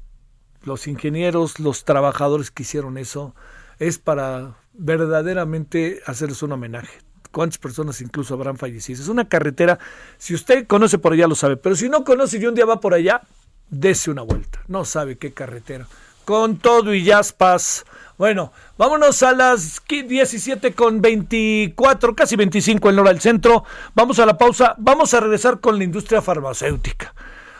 Los ingenieros, los trabajadores que hicieron eso, es para verdaderamente hacerles un homenaje cuántas personas incluso habrán fallecido. Es una carretera, si usted conoce por allá lo sabe, pero si no conoce y un día va por allá, dese una vuelta. No sabe qué carretera. Con todo y jaspas. Bueno, vámonos a las 17 con 24, casi 25 en hora del centro. Vamos a la pausa. Vamos a regresar con la industria farmacéutica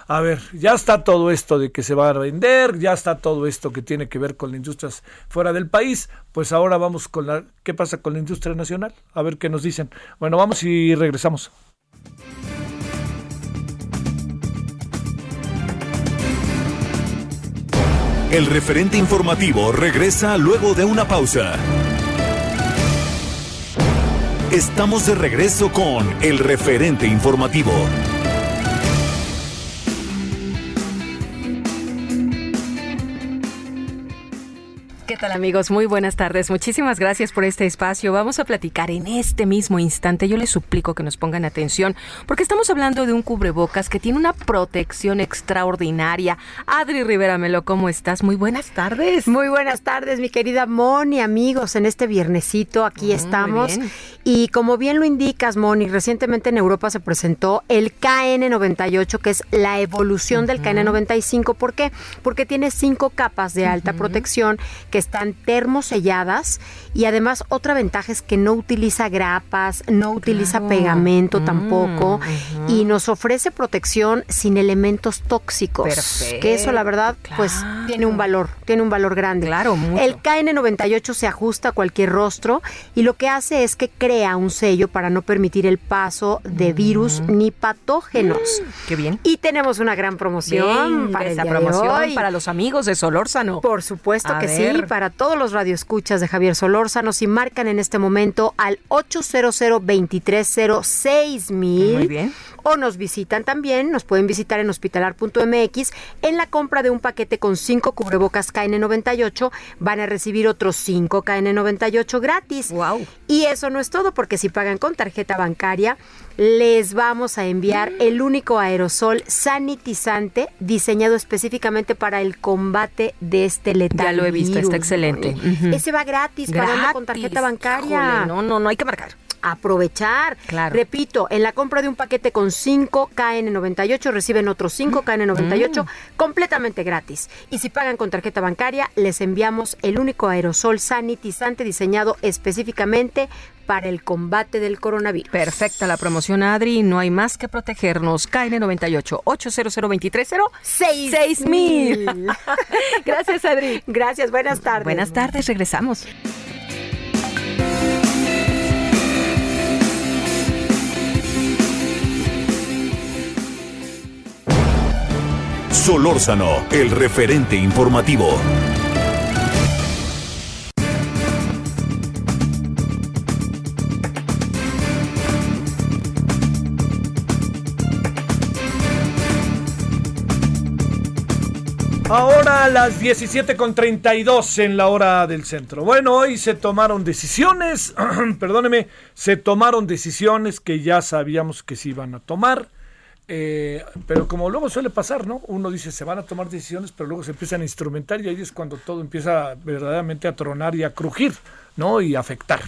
a ver, ya está todo esto de que se va a vender, ya está todo esto que tiene que ver con las industrias fuera del país, pues ahora vamos con la, ¿qué pasa con la industria nacional? A ver qué nos dicen. Bueno, vamos y regresamos. El referente informativo regresa luego de una pausa. Estamos de regreso con el referente informativo. ¿Qué tal amigos? Muy buenas tardes. Muchísimas gracias por este espacio. Vamos a platicar en este mismo instante. Yo les suplico que nos pongan atención porque estamos hablando de un cubrebocas que tiene una protección extraordinaria. Adri Rivera Melo, ¿cómo estás? Muy buenas tardes. Muy buenas tardes, mi querida Moni, amigos. En este viernesito aquí estamos. Y como bien lo indicas, Moni, recientemente en Europa se presentó el KN98, que es la evolución del KN95. ¿Por qué? Porque tiene cinco capas de alta protección que están termoselladas y además otra ventaja es que no utiliza grapas, no utiliza pegamento mm, tampoco y nos ofrece protección sin elementos tóxicos. Perfecto. Que eso la verdad pues tiene un valor, tiene un valor grande. Claro, El KN98 se ajusta a cualquier rostro y lo que hace es que crea un sello para no permitir el paso de virus mm. ni patógenos. Mm, qué bien. Y tenemos una gran promoción para esa promoción para los amigos de Solórzano. Por supuesto que sí, para todos los radioescuchas de Javier Solórzano. Si marcan en este momento al 800 230 mil. Muy bien o nos visitan también, nos pueden visitar en hospitalar.mx. En la compra de un paquete con 5 cubrebocas KN98 van a recibir otros 5 KN98 gratis. Wow. Y eso no es todo, porque si pagan con tarjeta bancaria, les vamos a enviar el único aerosol sanitizante diseñado específicamente para el combate de este letal. Ya lo he visto, está excelente. Ese va gratis, pagando con tarjeta bancaria. no, no, no hay que marcar. Aprovechar. Claro. Repito, en la compra de un paquete con 5 KN98 reciben otros 5 KN98 completamente gratis. Y si pagan con tarjeta bancaria, les enviamos el único aerosol sanitizante diseñado específicamente para el combate del coronavirus. Perfecta la promoción, Adri. No hay más que protegernos. KN98 800 230 6000. Gracias, Adri. Gracias, buenas tardes. Buenas tardes, regresamos. Solórzano, el referente informativo. Ahora a las 17.32 en la hora del centro. Bueno, hoy se tomaron decisiones, *clears throat* perdóneme, se tomaron decisiones que ya sabíamos que se iban a tomar. Eh, pero como luego suele pasar, ¿no? Uno dice se van a tomar decisiones, pero luego se empiezan a instrumentar y ahí es cuando todo empieza verdaderamente a tronar y a crujir, ¿no? Y a afectar.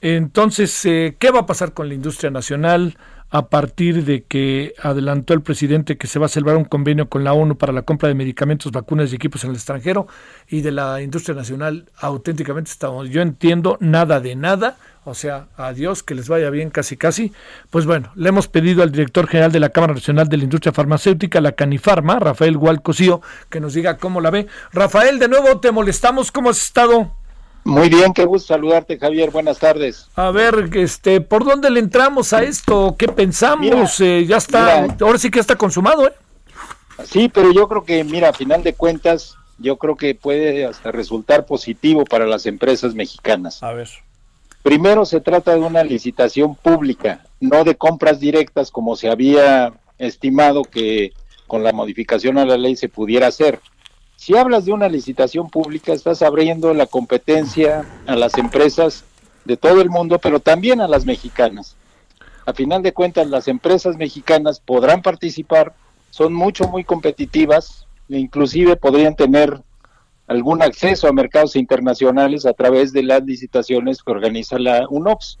Entonces, eh, ¿qué va a pasar con la industria nacional? A partir de que adelantó el presidente que se va a celebrar un convenio con la ONU para la compra de medicamentos, vacunas y equipos en el extranjero y de la industria nacional auténticamente estamos. Yo entiendo nada de nada, o sea, adiós, que les vaya bien casi casi. Pues bueno, le hemos pedido al director general de la Cámara Nacional de la Industria Farmacéutica, la Canifarma, Rafael Gualcosío, que nos diga cómo la ve. Rafael, de nuevo te molestamos, ¿cómo has estado? Muy bien, qué gusto saludarte, Javier. Buenas tardes. A ver, este, ¿por dónde le entramos a esto? ¿Qué pensamos? Eh, ya está, ahora sí que está consumado, ¿eh? Sí, pero yo creo que, mira, a final de cuentas, yo creo que puede hasta resultar positivo para las empresas mexicanas. A ver. Primero se trata de una licitación pública, no de compras directas como se había estimado que con la modificación a la ley se pudiera hacer. Si hablas de una licitación pública, estás abriendo la competencia a las empresas de todo el mundo, pero también a las mexicanas. A final de cuentas, las empresas mexicanas podrán participar, son mucho, muy competitivas, e inclusive podrían tener algún acceso a mercados internacionales a través de las licitaciones que organiza la UNOPS.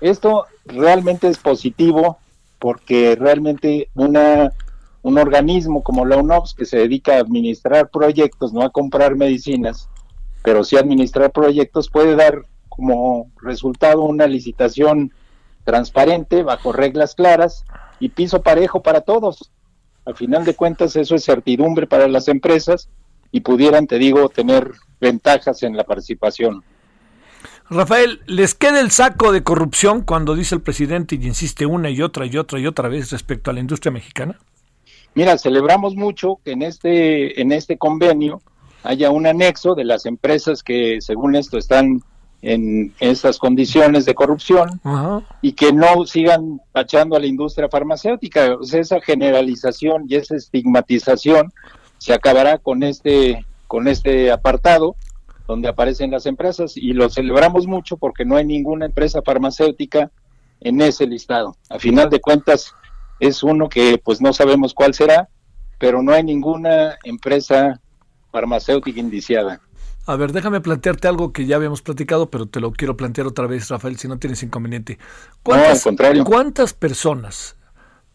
Esto realmente es positivo porque realmente una un organismo como la UNOPS que se dedica a administrar proyectos, no a comprar medicinas, pero sí administrar proyectos, puede dar como resultado una licitación transparente, bajo reglas claras y piso parejo para todos. Al final de cuentas, eso es certidumbre para las empresas y pudieran, te digo, tener ventajas en la participación. Rafael, ¿les queda el saco de corrupción cuando dice el presidente y insiste una y otra y otra y otra vez respecto a la industria mexicana? Mira, celebramos mucho que en este, en este convenio haya un anexo de las empresas que según esto están en esas condiciones de corrupción y que no sigan tachando a la industria farmacéutica. esa generalización y esa estigmatización se acabará con este, con este apartado donde aparecen las empresas y lo celebramos mucho porque no hay ninguna empresa farmacéutica en ese listado. A final de cuentas, es uno que pues no sabemos cuál será, pero no hay ninguna empresa farmacéutica indiciada. A ver, déjame plantearte algo que ya habíamos platicado, pero te lo quiero plantear otra vez, Rafael, si no tienes inconveniente. ¿Cuántas, contrario. ¿Cuántas personas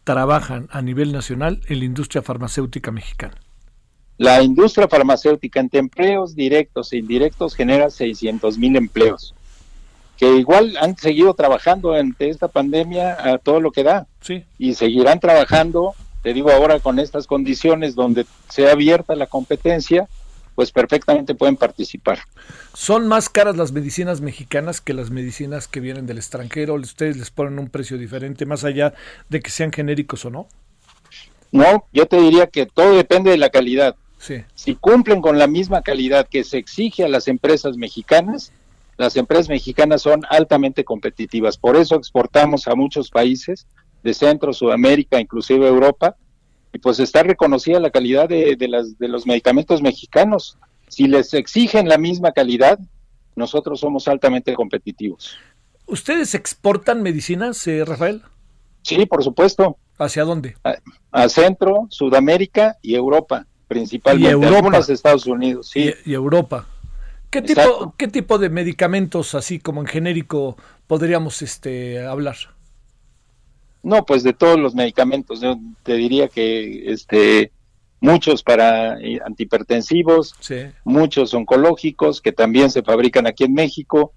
trabajan a nivel nacional en la industria farmacéutica mexicana? La industria farmacéutica entre empleos directos e indirectos genera 600 mil empleos que igual han seguido trabajando ante esta pandemia a todo lo que da. Sí. Y seguirán trabajando, te digo ahora con estas condiciones donde sea abierta la competencia, pues perfectamente pueden participar. ¿Son más caras las medicinas mexicanas que las medicinas que vienen del extranjero? ¿Ustedes les ponen un precio diferente más allá de que sean genéricos o no? No, yo te diría que todo depende de la calidad. Sí. Si cumplen con la misma calidad que se exige a las empresas mexicanas, las empresas mexicanas son altamente competitivas. Por eso exportamos a muchos países de Centro, Sudamérica, inclusive Europa, y pues está reconocida la calidad de, las, de los medicamentos mexicanos. Si les exigen la misma calidad, nosotros somos altamente competitivos. ¿Ustedes exportan medicinas, eh, Rafael? Sí, por supuesto. ¿Hacia dónde? A, Centro, Sudamérica y Europa, principalmente. ¿Y Europa? Estados Unidos, sí. y Europa. ¿Qué tipo, ¿Qué tipo de medicamentos, así como en genérico, podríamos este, hablar? No, pues de todos los medicamentos. Yo te diría que este, muchos para eh, antihipertensivos, muchos oncológicos que también se fabrican aquí en México,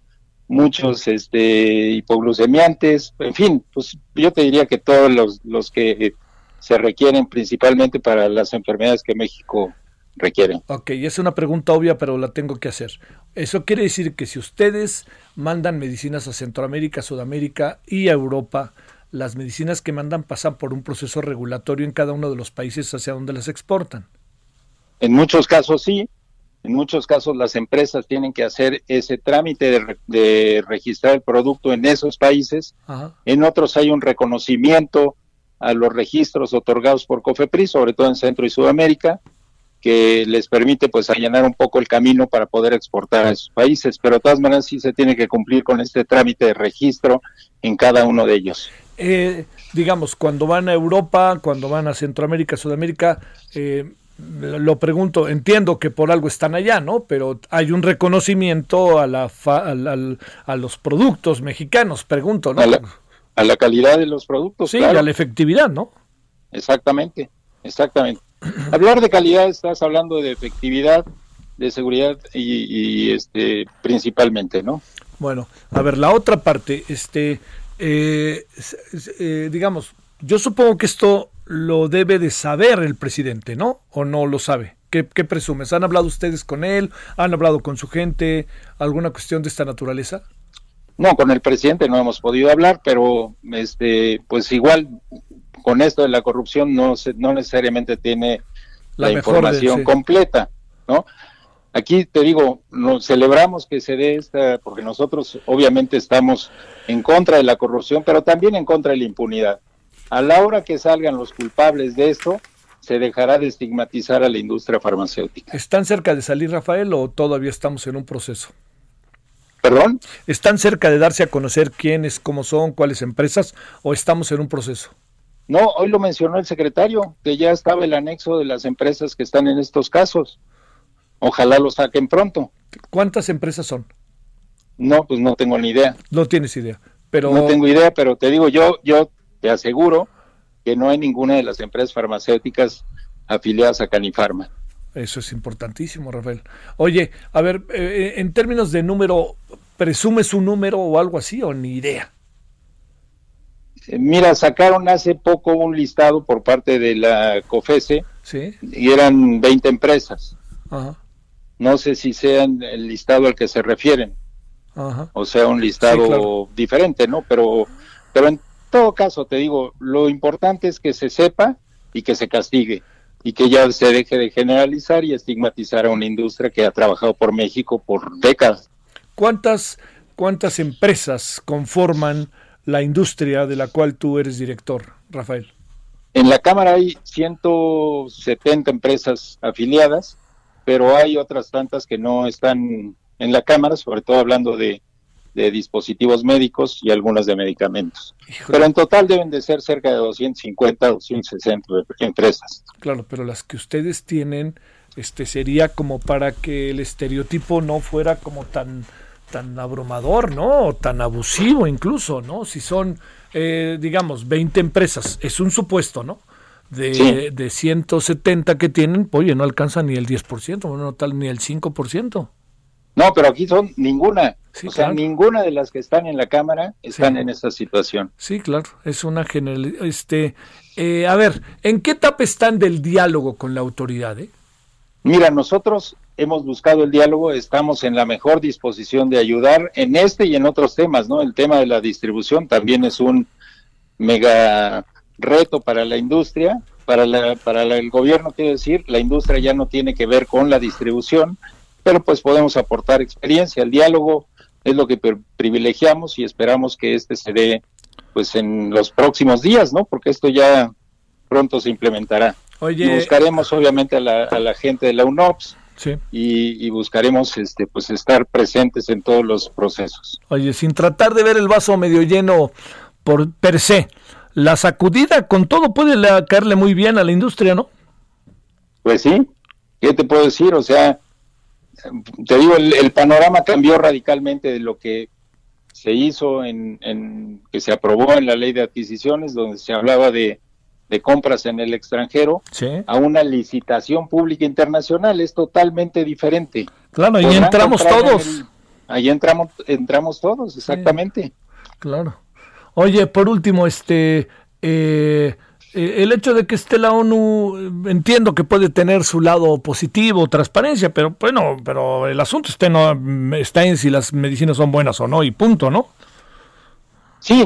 muchos este, hipoglucemiantes, en fin, pues yo te diría que todos los, los que se requieren principalmente para las enfermedades que México requiere. Ok, es una pregunta obvia, pero la tengo que hacer. Eso quiere decir que si ustedes mandan medicinas a Centroamérica, Sudamérica y a Europa, las medicinas que mandan pasan por un proceso regulatorio en cada uno de los países hacia donde las exportan. En muchos casos sí, en muchos casos las empresas tienen que hacer ese trámite de, registrar el producto en esos países. En otros hay un reconocimiento a los registros otorgados por COFEPRIS, sobre todo en Centro y Sudamérica, que les permite pues allanar un poco el camino para poder exportar a esos países, pero de todas maneras sí se tiene que cumplir con este trámite de registro en cada uno de ellos. Eh, digamos, cuando van a Europa, cuando van a Centroamérica, Sudamérica, eh, lo pregunto, entiendo que por algo están allá, ¿no? Pero hay un reconocimiento a, la a, los productos mexicanos, pregunto, ¿no? A la, calidad de los productos. Sí, a la efectividad, ¿no? Exactamente, exactamente. *clears throat* Hablar de calidad estás hablando de efectividad, de seguridad y, y, este principalmente, ¿no? Bueno, a ver, la otra parte, este, eh, eh, digamos, yo supongo que esto lo debe de saber el presidente, ¿no? ¿O no lo sabe? ¿Qué, presumes? ¿Han hablado ustedes con él? ¿Han hablado con su gente? ¿Alguna cuestión de esta naturaleza? No, con el presidente no hemos podido hablar, pero este, pues igual con esto de la corrupción no, no necesariamente tiene la, información completa, ¿no? Aquí te digo, nos celebramos que se dé esta, porque nosotros obviamente estamos en contra de la corrupción, pero también en contra de la impunidad. A la hora que salgan los culpables de esto, se dejará de estigmatizar a la industria farmacéutica. ¿Están cerca de salir, Rafael, o todavía estamos en un proceso? ¿Perdón? ¿Están cerca de darse a conocer quiénes, cómo son, cuáles empresas, o estamos en un proceso? No, hoy lo mencionó el secretario, que ya estaba el anexo de las empresas que están en estos casos. Ojalá lo saquen pronto. ¿Cuántas empresas son? No, pues no tengo ni idea. No tienes idea, pero... No tengo idea, pero te digo, yo, yo te aseguro que no hay ninguna de las empresas farmacéuticas afiliadas a Canifarma. Eso es importantísimo, Rafael. Oye, a ver, eh, en términos de número, ¿presumes un número o algo así o ni idea? Eh, mira, sacaron hace poco un listado por parte de la COFESE ¿Sí? y eran 20 empresas. Ajá. No sé si sean el listado al que se refieren. O sea, un listado diferente, ¿no? Pero, pero en todo caso, te digo, lo importante es que se sepa y que se castigue y que ya se deje de generalizar y estigmatizar a una industria que ha trabajado por México por décadas. ¿Cuántas, cuántas empresas conforman la industria de la cual tú eres director, Rafael? En la Cámara hay 170 empresas afiliadas pero hay otras tantas que no están en la Cámara, sobre todo hablando de, dispositivos médicos y algunas de medicamentos. Pero en total deben de ser cerca de 250, 260 empresas. Claro, pero las que ustedes tienen, este sería como para que el estereotipo no fuera como tan tan abrumador, ¿no? O tan abusivo incluso, ¿no? Si son, eh, digamos, 20 empresas, es un supuesto, ¿no? de, de 170 que tienen, oye, no alcanza ni el 10%, no tal ni el 5%. No, pero aquí son ninguna. o sea, ninguna de las que están en la Cámara están en esta situación. Sí, claro, es una general. Este, eh, a ver, ¿en qué etapa están del diálogo con la autoridad? Eh? Mira, nosotros hemos buscado el diálogo, estamos en la mejor disposición de ayudar en este y en otros temas, ¿no? El tema de la distribución también es un mega reto para la industria, para, la, para el gobierno, quiero decir, la industria ya no tiene que ver con la distribución, pero pues podemos aportar experiencia, el diálogo es lo que privilegiamos y esperamos que este se dé pues en los próximos días, ¿no? Porque esto ya pronto se implementará. y buscaremos obviamente a la, a la gente de la UNOPS, Y, y, buscaremos este pues estar presentes en todos los procesos. Oye, sin tratar de ver el vaso medio lleno por per se, la sacudida con todo puede caerle muy bien a la industria, ¿no? Pues sí, ¿qué te puedo decir? O sea, te digo, el, panorama cambió radicalmente de lo que se hizo en, que se aprobó en la ley de adquisiciones, donde se hablaba de, compras en el extranjero, a una licitación pública internacional. Es totalmente diferente. Claro, ahí entramos todos. ahí entramos, entramos todos, exactamente. claro. Oye, por último, este, eh, eh, el hecho de que esté la ONU, entiendo que puede tener su lado positivo, transparencia, pero bueno, pero el asunto está, no, está en si las medicinas son buenas o no y punto, ¿no? Sí,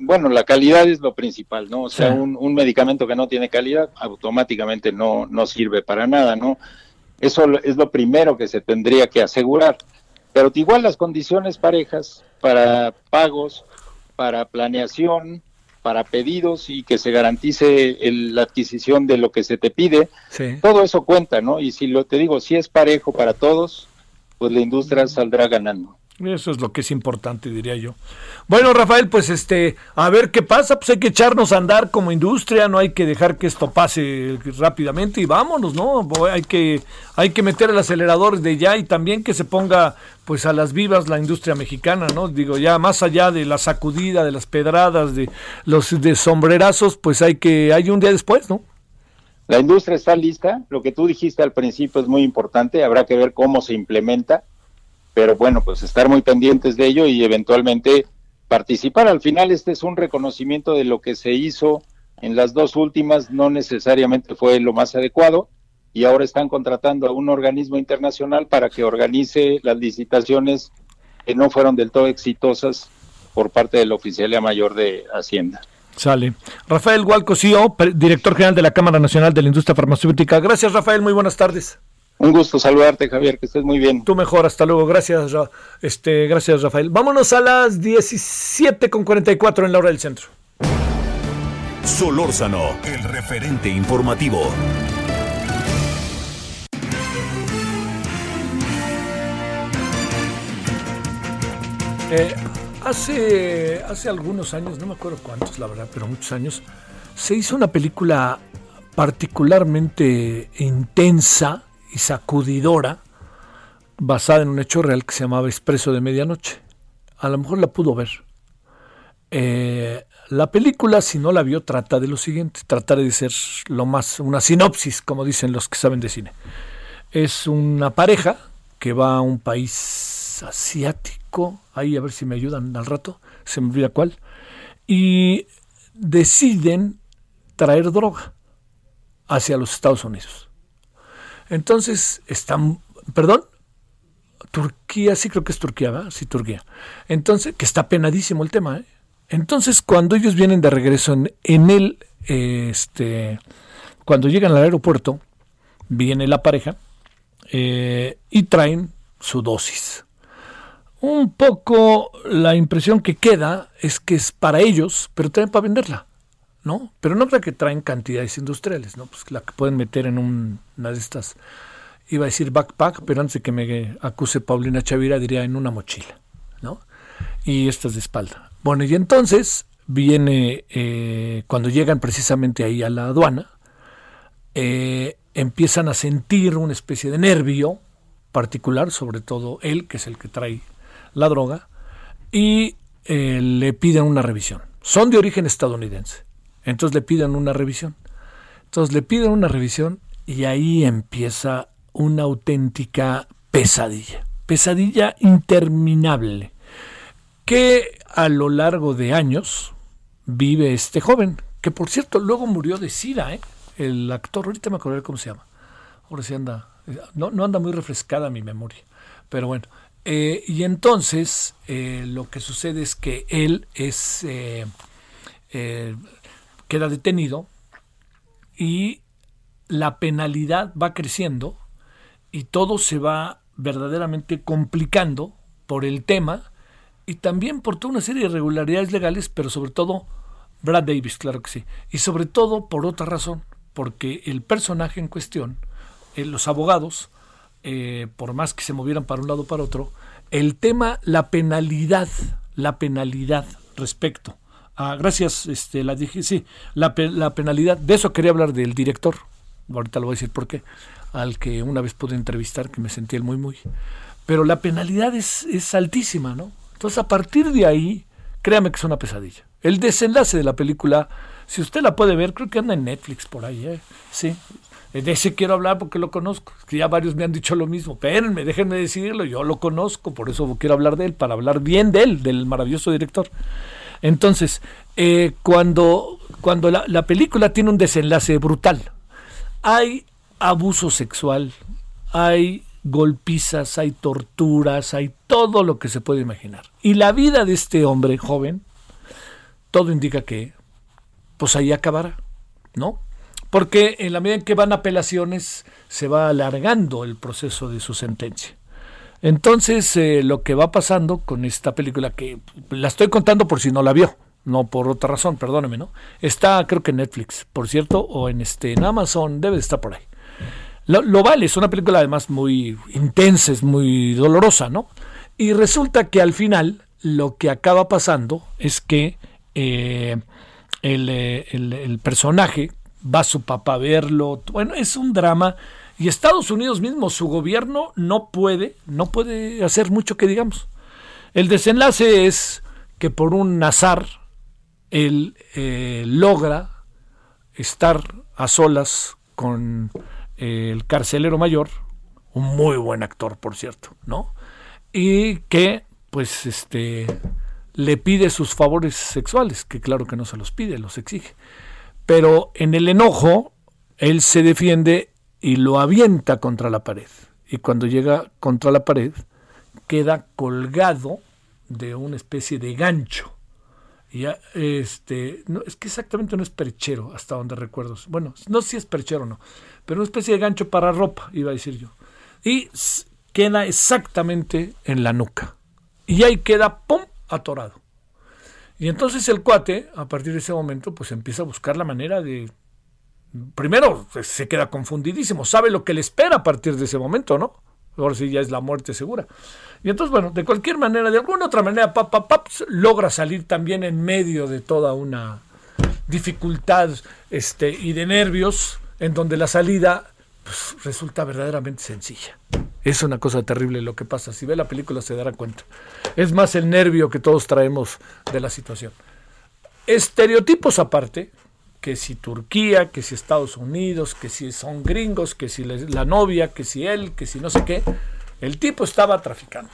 bueno, la calidad es lo principal, ¿no? O sea, un, medicamento que no tiene calidad automáticamente no, no sirve para nada, ¿no? Eso es lo primero que se tendría que asegurar. Pero igual las condiciones parejas para pagos, para planeación, para pedidos y que se garantice la adquisición de lo que se te pide. Todo eso cuenta, ¿no? Y si lo te digo, si es parejo para todos, pues la industria saldrá ganando. Eso es lo que es importante, diría yo. Bueno, Rafael, pues este, a ver qué pasa, pues hay que echarnos a andar como industria, no hay que dejar que esto pase rápidamente y vámonos, ¿no? Hay que, hay que meter el acelerador de ya y también que se ponga pues a las vivas la industria mexicana, ¿no? Digo, ya más allá de la sacudida, de las pedradas, de los de sombrerazos, pues hay que, hay un día después, ¿no? La industria está lista, lo que tú dijiste al principio es muy importante, habrá que ver cómo se implementa pero bueno, pues estar muy pendientes de ello y eventualmente participar. Al final este es un reconocimiento de lo que se hizo en las dos últimas, no necesariamente fue lo más adecuado y ahora están contratando a un organismo internacional para que organice las licitaciones que no fueron del todo exitosas por parte de la Oficialía Mayor de Hacienda. Sale. Rafael Hualco, CEO, director general de la Cámara Nacional de la Industria Farmacéutica. Gracias, Rafael. Muy buenas tardes. Un gusto saludarte, Javier, que estés muy bien. Tú mejor, hasta luego. Gracias, este, gracias, Rafael. Vámonos a las 17 con 44 en la hora del centro. Solórzano, el referente informativo. Eh, hace, hace algunos años, no me acuerdo cuántos, la verdad, pero muchos años, se hizo una película particularmente intensa y sacudidora basada en un hecho real que se llamaba Expreso de Medianoche. A lo mejor la pudo ver. Eh, la película, si no la vio, trata de lo siguiente, trataré de ser lo más, una sinopsis, como dicen los que saben de cine. Es una pareja que va a un país asiático, ahí a ver si me ayudan al rato, se me olvida cuál, y deciden traer droga hacia los Estados Unidos. Entonces, están, perdón, Turquía, sí creo que es Turquía, ¿verdad? Sí, Turquía. Entonces, que está penadísimo el tema, ¿eh? Entonces, cuando ellos vienen de regreso en, el, este, cuando llegan al aeropuerto, viene la pareja eh, y traen su dosis. Un poco la impresión que queda es que es para ellos, pero también para venderla. ¿No? Pero no creo que traen cantidades industriales, ¿no? Pues la que pueden meter en una de estas, iba a decir backpack, pero antes de que me acuse Paulina Chavira diría en una mochila, ¿no? Y estas de espalda. Bueno, y entonces viene, eh, cuando llegan precisamente ahí a la aduana, eh, empiezan a sentir una especie de nervio particular, sobre todo él, que es el que trae la droga, y eh, le piden una revisión. Son de origen estadounidense entonces le piden una revisión. Entonces le piden una revisión y ahí empieza una auténtica pesadilla. Pesadilla interminable que a lo largo de años vive este joven, que por cierto luego murió de sida, ¿eh? el actor, ahorita me acuerdo cómo se llama, ahora sí anda, no, no anda muy refrescada mi memoria, pero bueno, eh, y entonces eh, lo que sucede es que él es queda detenido y la penalidad va creciendo y todo se va verdaderamente complicando por el tema y también por toda una serie de irregularidades legales, pero sobre todo Brad Davis, claro que sí, y sobre todo por otra razón, porque el personaje en cuestión, eh, los abogados, eh, por más que se movieran para un lado o para otro, el tema, la penalidad, la penalidad respecto Ah, gracias, este, la dije, sí, la, la, penalidad, de eso quería hablar del director, ahorita lo voy a decir por qué, al que una vez pude entrevistar, que me sentí el muy muy. Pero la penalidad es, es altísima, ¿no? Entonces a partir de ahí, créame que es una pesadilla. El desenlace de la película, si usted la puede ver, creo que anda en Netflix por ahí, ¿eh? Sí, de ese quiero hablar porque lo conozco. Que ya varios me han dicho lo mismo. Espérenme, déjenme decirlo. Yo lo conozco, por eso quiero hablar de él, para hablar bien de él, del maravilloso director. Entonces, eh, cuando, cuando la, la película tiene un desenlace brutal, hay abuso sexual, hay golpizas, hay torturas, hay todo lo que se puede imaginar. Y la vida de este hombre joven, todo indica que, pues ahí acabará, ¿no? porque en la medida en que van apelaciones se va alargando el proceso de su sentencia. Entonces, eh, lo que va pasando con esta película, que la estoy contando por si no la vio, no por otra razón, perdóneme, ¿no? Está creo que en Netflix, por cierto, o en este en Amazon, debe de estar por ahí. Lo, vale, es una película además muy intensa, es muy dolorosa, ¿no? Y resulta que al final lo que acaba pasando es que eh, el, eh, el, el personaje va su papá a verlo. Bueno, es un drama. Y Estados Unidos mismo, su gobierno no puede, no puede hacer mucho que digamos. El desenlace es que por un azar él eh, logra estar a solas con eh, el carcelero mayor, un muy buen actor, por cierto, ¿no? Y que, pues, este, le pide sus favores sexuales, que claro que no se los pide, los exige pero en el enojo él se defiende y lo avienta contra la pared. Y cuando llega contra la pared, queda colgado de una especie de gancho. Y este, es que exactamente no es perchero, hasta donde recuerdo. Bueno, no sé si es perchero o no, pero una especie de gancho para ropa, iba a decir yo. Y queda exactamente en la nuca. Y ahí queda, ¡pum!, atorado. Y entonces el cuate, a partir de ese momento, pues empieza a buscar la manera de... Primero se queda confundidísimo, sabe lo que le espera a partir de ese momento, ¿no? Ahora sí ya es la muerte segura. Y entonces, bueno, de cualquier manera, de alguna otra manera, pap, pap, logra salir también en medio de toda una dificultad este, y de nervios, en donde la salida pues, resulta verdaderamente sencilla. Es una cosa terrible lo que pasa. Si ve la película se dará cuenta. Es más el nervio que todos traemos de la situación. Estereotipos aparte, que si Turquía, que si Estados Unidos, que si son gringos, que si la novia, que si él, que si no sé qué, el tipo estaba traficando.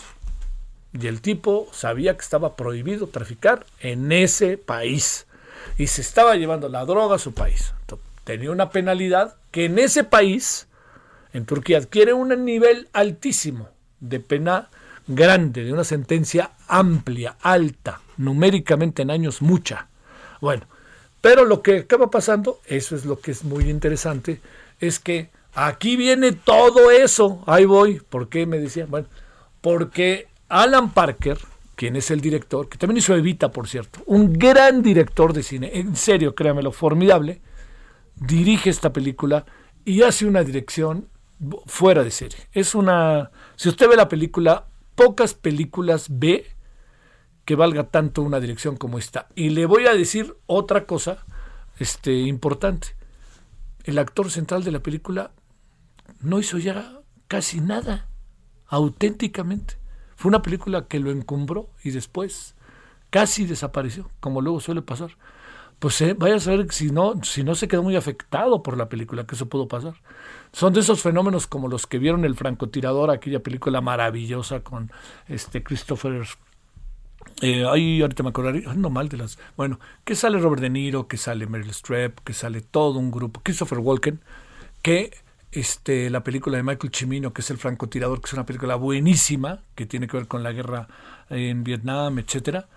Y el tipo sabía que estaba prohibido traficar en ese país. Y se estaba llevando la droga a su país. tenía una penalidad que en ese país en Turquía adquiere un nivel altísimo de pena grande, de una sentencia amplia, alta, numéricamente en años mucha. Bueno, pero lo que acaba pasando, eso es lo que es muy interesante, es que aquí viene todo eso. Ahí voy. ¿Por qué me decían? Bueno, porque Alan Parker, quien es el director, que también hizo Evita, por cierto, un gran director de cine, en serio, créamelo, formidable, dirige esta película y hace una dirección fuera de serie. Es una. Si usted ve la película, pocas películas ve que valga tanto una dirección como esta. Y le voy a decir otra cosa este, importante. El actor central de la película no hizo ya casi nada, auténticamente. Fue una película que lo encumbró y después casi desapareció, como luego suele pasar pues eh, vaya a saber si no, si no se quedó muy afectado por la película, que eso pudo pasar. Son de esos fenómenos como los que vieron el francotirador, aquella película maravillosa con este Christopher eh, ahorita me acordaré, no mal de las, bueno, que sale Robert De Niro, que sale Meryl Streep, que sale todo un grupo, Christopher Walken, que este, la película de Michael Cimino, que es el francotirador, que es una película buenísima, que tiene que ver con la guerra en Vietnam, etcétera,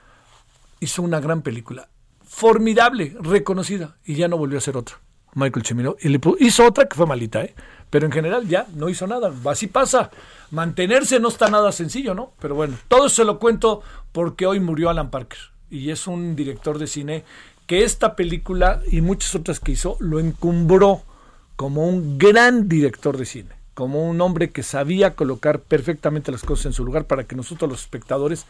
hizo una gran película formidable, reconocida, y ya no volvió a hacer otra. Michael Cimino. Y le hizo otra que fue malita, ¿eh? Pero en general ya no hizo nada. Así pasa. Mantenerse no está nada sencillo, ¿no? Pero bueno, todo se lo cuento porque hoy murió Alan Parker. Y es un director de cine que esta película y muchas otras que hizo lo encumbró como un gran director de cine, como un hombre que sabía colocar perfectamente las cosas en su lugar para que nosotros los espectadores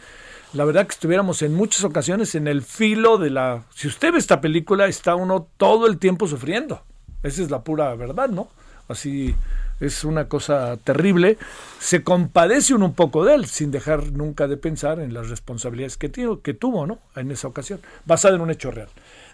la verdad que estuviéramos en muchas ocasiones en el filo de la... Si usted ve esta película, está uno todo el tiempo sufriendo. Esa es la pura verdad, ¿no? Así es una cosa terrible. Se compadece uno un poco de él, sin dejar nunca de pensar en las responsabilidades que, que tuvo, ¿no? En esa ocasión, basado en un hecho real.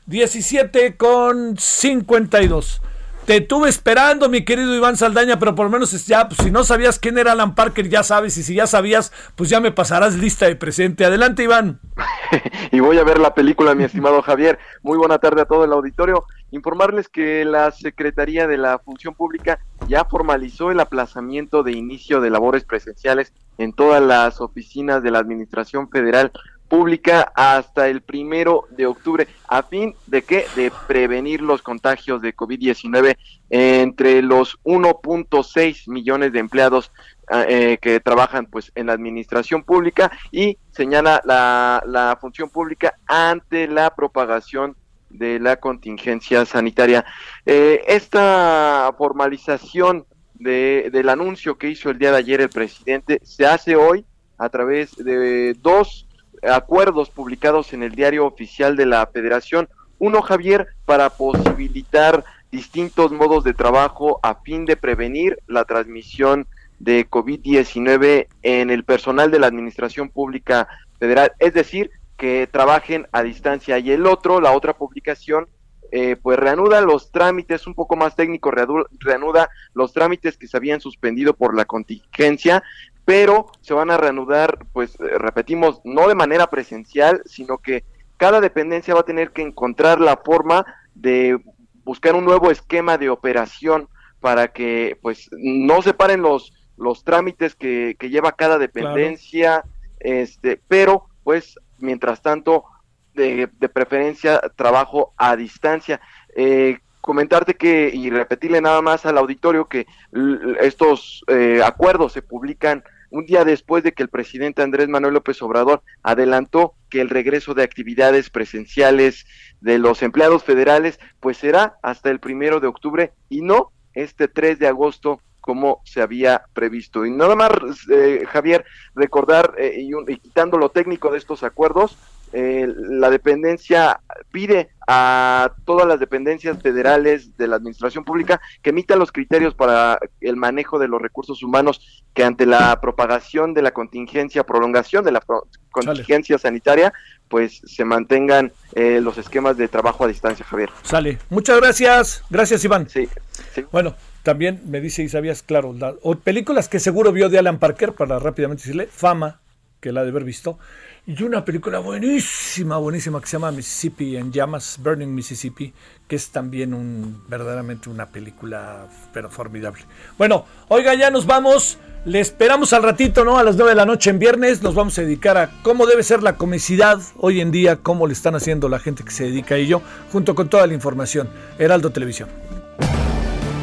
17 con 52. Te tuve esperando, mi querido Iván Saldaña, pero por lo menos ya, pues, si no sabías quién era Alan Parker, ya sabes, y si ya sabías, pues ya me pasarás lista de presente. Adelante, Iván. *laughs* y voy a ver la película, mi estimado Javier. Muy buena tarde a todo el auditorio. Informarles que la Secretaría de la Función Pública ya formalizó el aplazamiento de inicio de labores presenciales en todas las oficinas de la Administración Federal pública hasta el primero de octubre, a fin de que de prevenir los contagios de COVID-19 entre los 1.6 millones de empleados ah, eh, que trabajan pues en la administración pública y señala la, la función pública ante la propagación de la contingencia sanitaria. Eh, esta formalización de, del anuncio que hizo el día de ayer el presidente se hace hoy a través de dos acuerdos publicados en el diario oficial de la federación. Uno, Javier, para posibilitar distintos modos de trabajo a fin de prevenir la transmisión de COVID-19 en el personal de la Administración Pública Federal, es decir, que trabajen a distancia. Y el otro, la otra publicación, eh, pues reanuda los trámites, un poco más técnico, reanuda los trámites que se habían suspendido por la contingencia pero se van a reanudar, pues eh, repetimos, no de manera presencial, sino que cada dependencia va a tener que encontrar la forma de buscar un nuevo esquema de operación para que pues no se paren los, los trámites que, que lleva cada dependencia, este, pero pues mientras tanto de, de preferencia trabajo a distancia. Eh, comentarte que y repetirle nada más al auditorio que estos eh, acuerdos se publican un día después de que el presidente Andrés Manuel López Obrador adelantó que el regreso de actividades presenciales de los empleados federales pues será hasta el primero de octubre y no este 3 de agosto como se había previsto. Y nada más, eh, Javier, recordar eh, y, y quitando lo técnico de estos acuerdos, eh, la dependencia pide a todas las dependencias federales de la administración pública que emitan los criterios para el manejo de los recursos humanos que ante la propagación de la contingencia, prolongación de la contingencia sanitaria, pues se mantengan eh, los esquemas de trabajo a distancia, Javier. Sale. Muchas gracias. Gracias, Iván. Sí. Bueno, también me dice y sabías, claro, o películas que seguro vio de Alan Parker, para rápidamente decirle, Fama, que la de haber visto. Y una película buenísima, buenísima que se llama Mississippi en llamas, Burning Mississippi, que es también un verdaderamente una película pero formidable. Bueno, oiga, ya nos vamos. Le esperamos al ratito, ¿no? A las 9 de la noche en viernes nos vamos a dedicar a cómo debe ser la comicidad hoy en día, cómo le están haciendo la gente que se dedica a ello, junto con toda la información. Heraldo Televisión.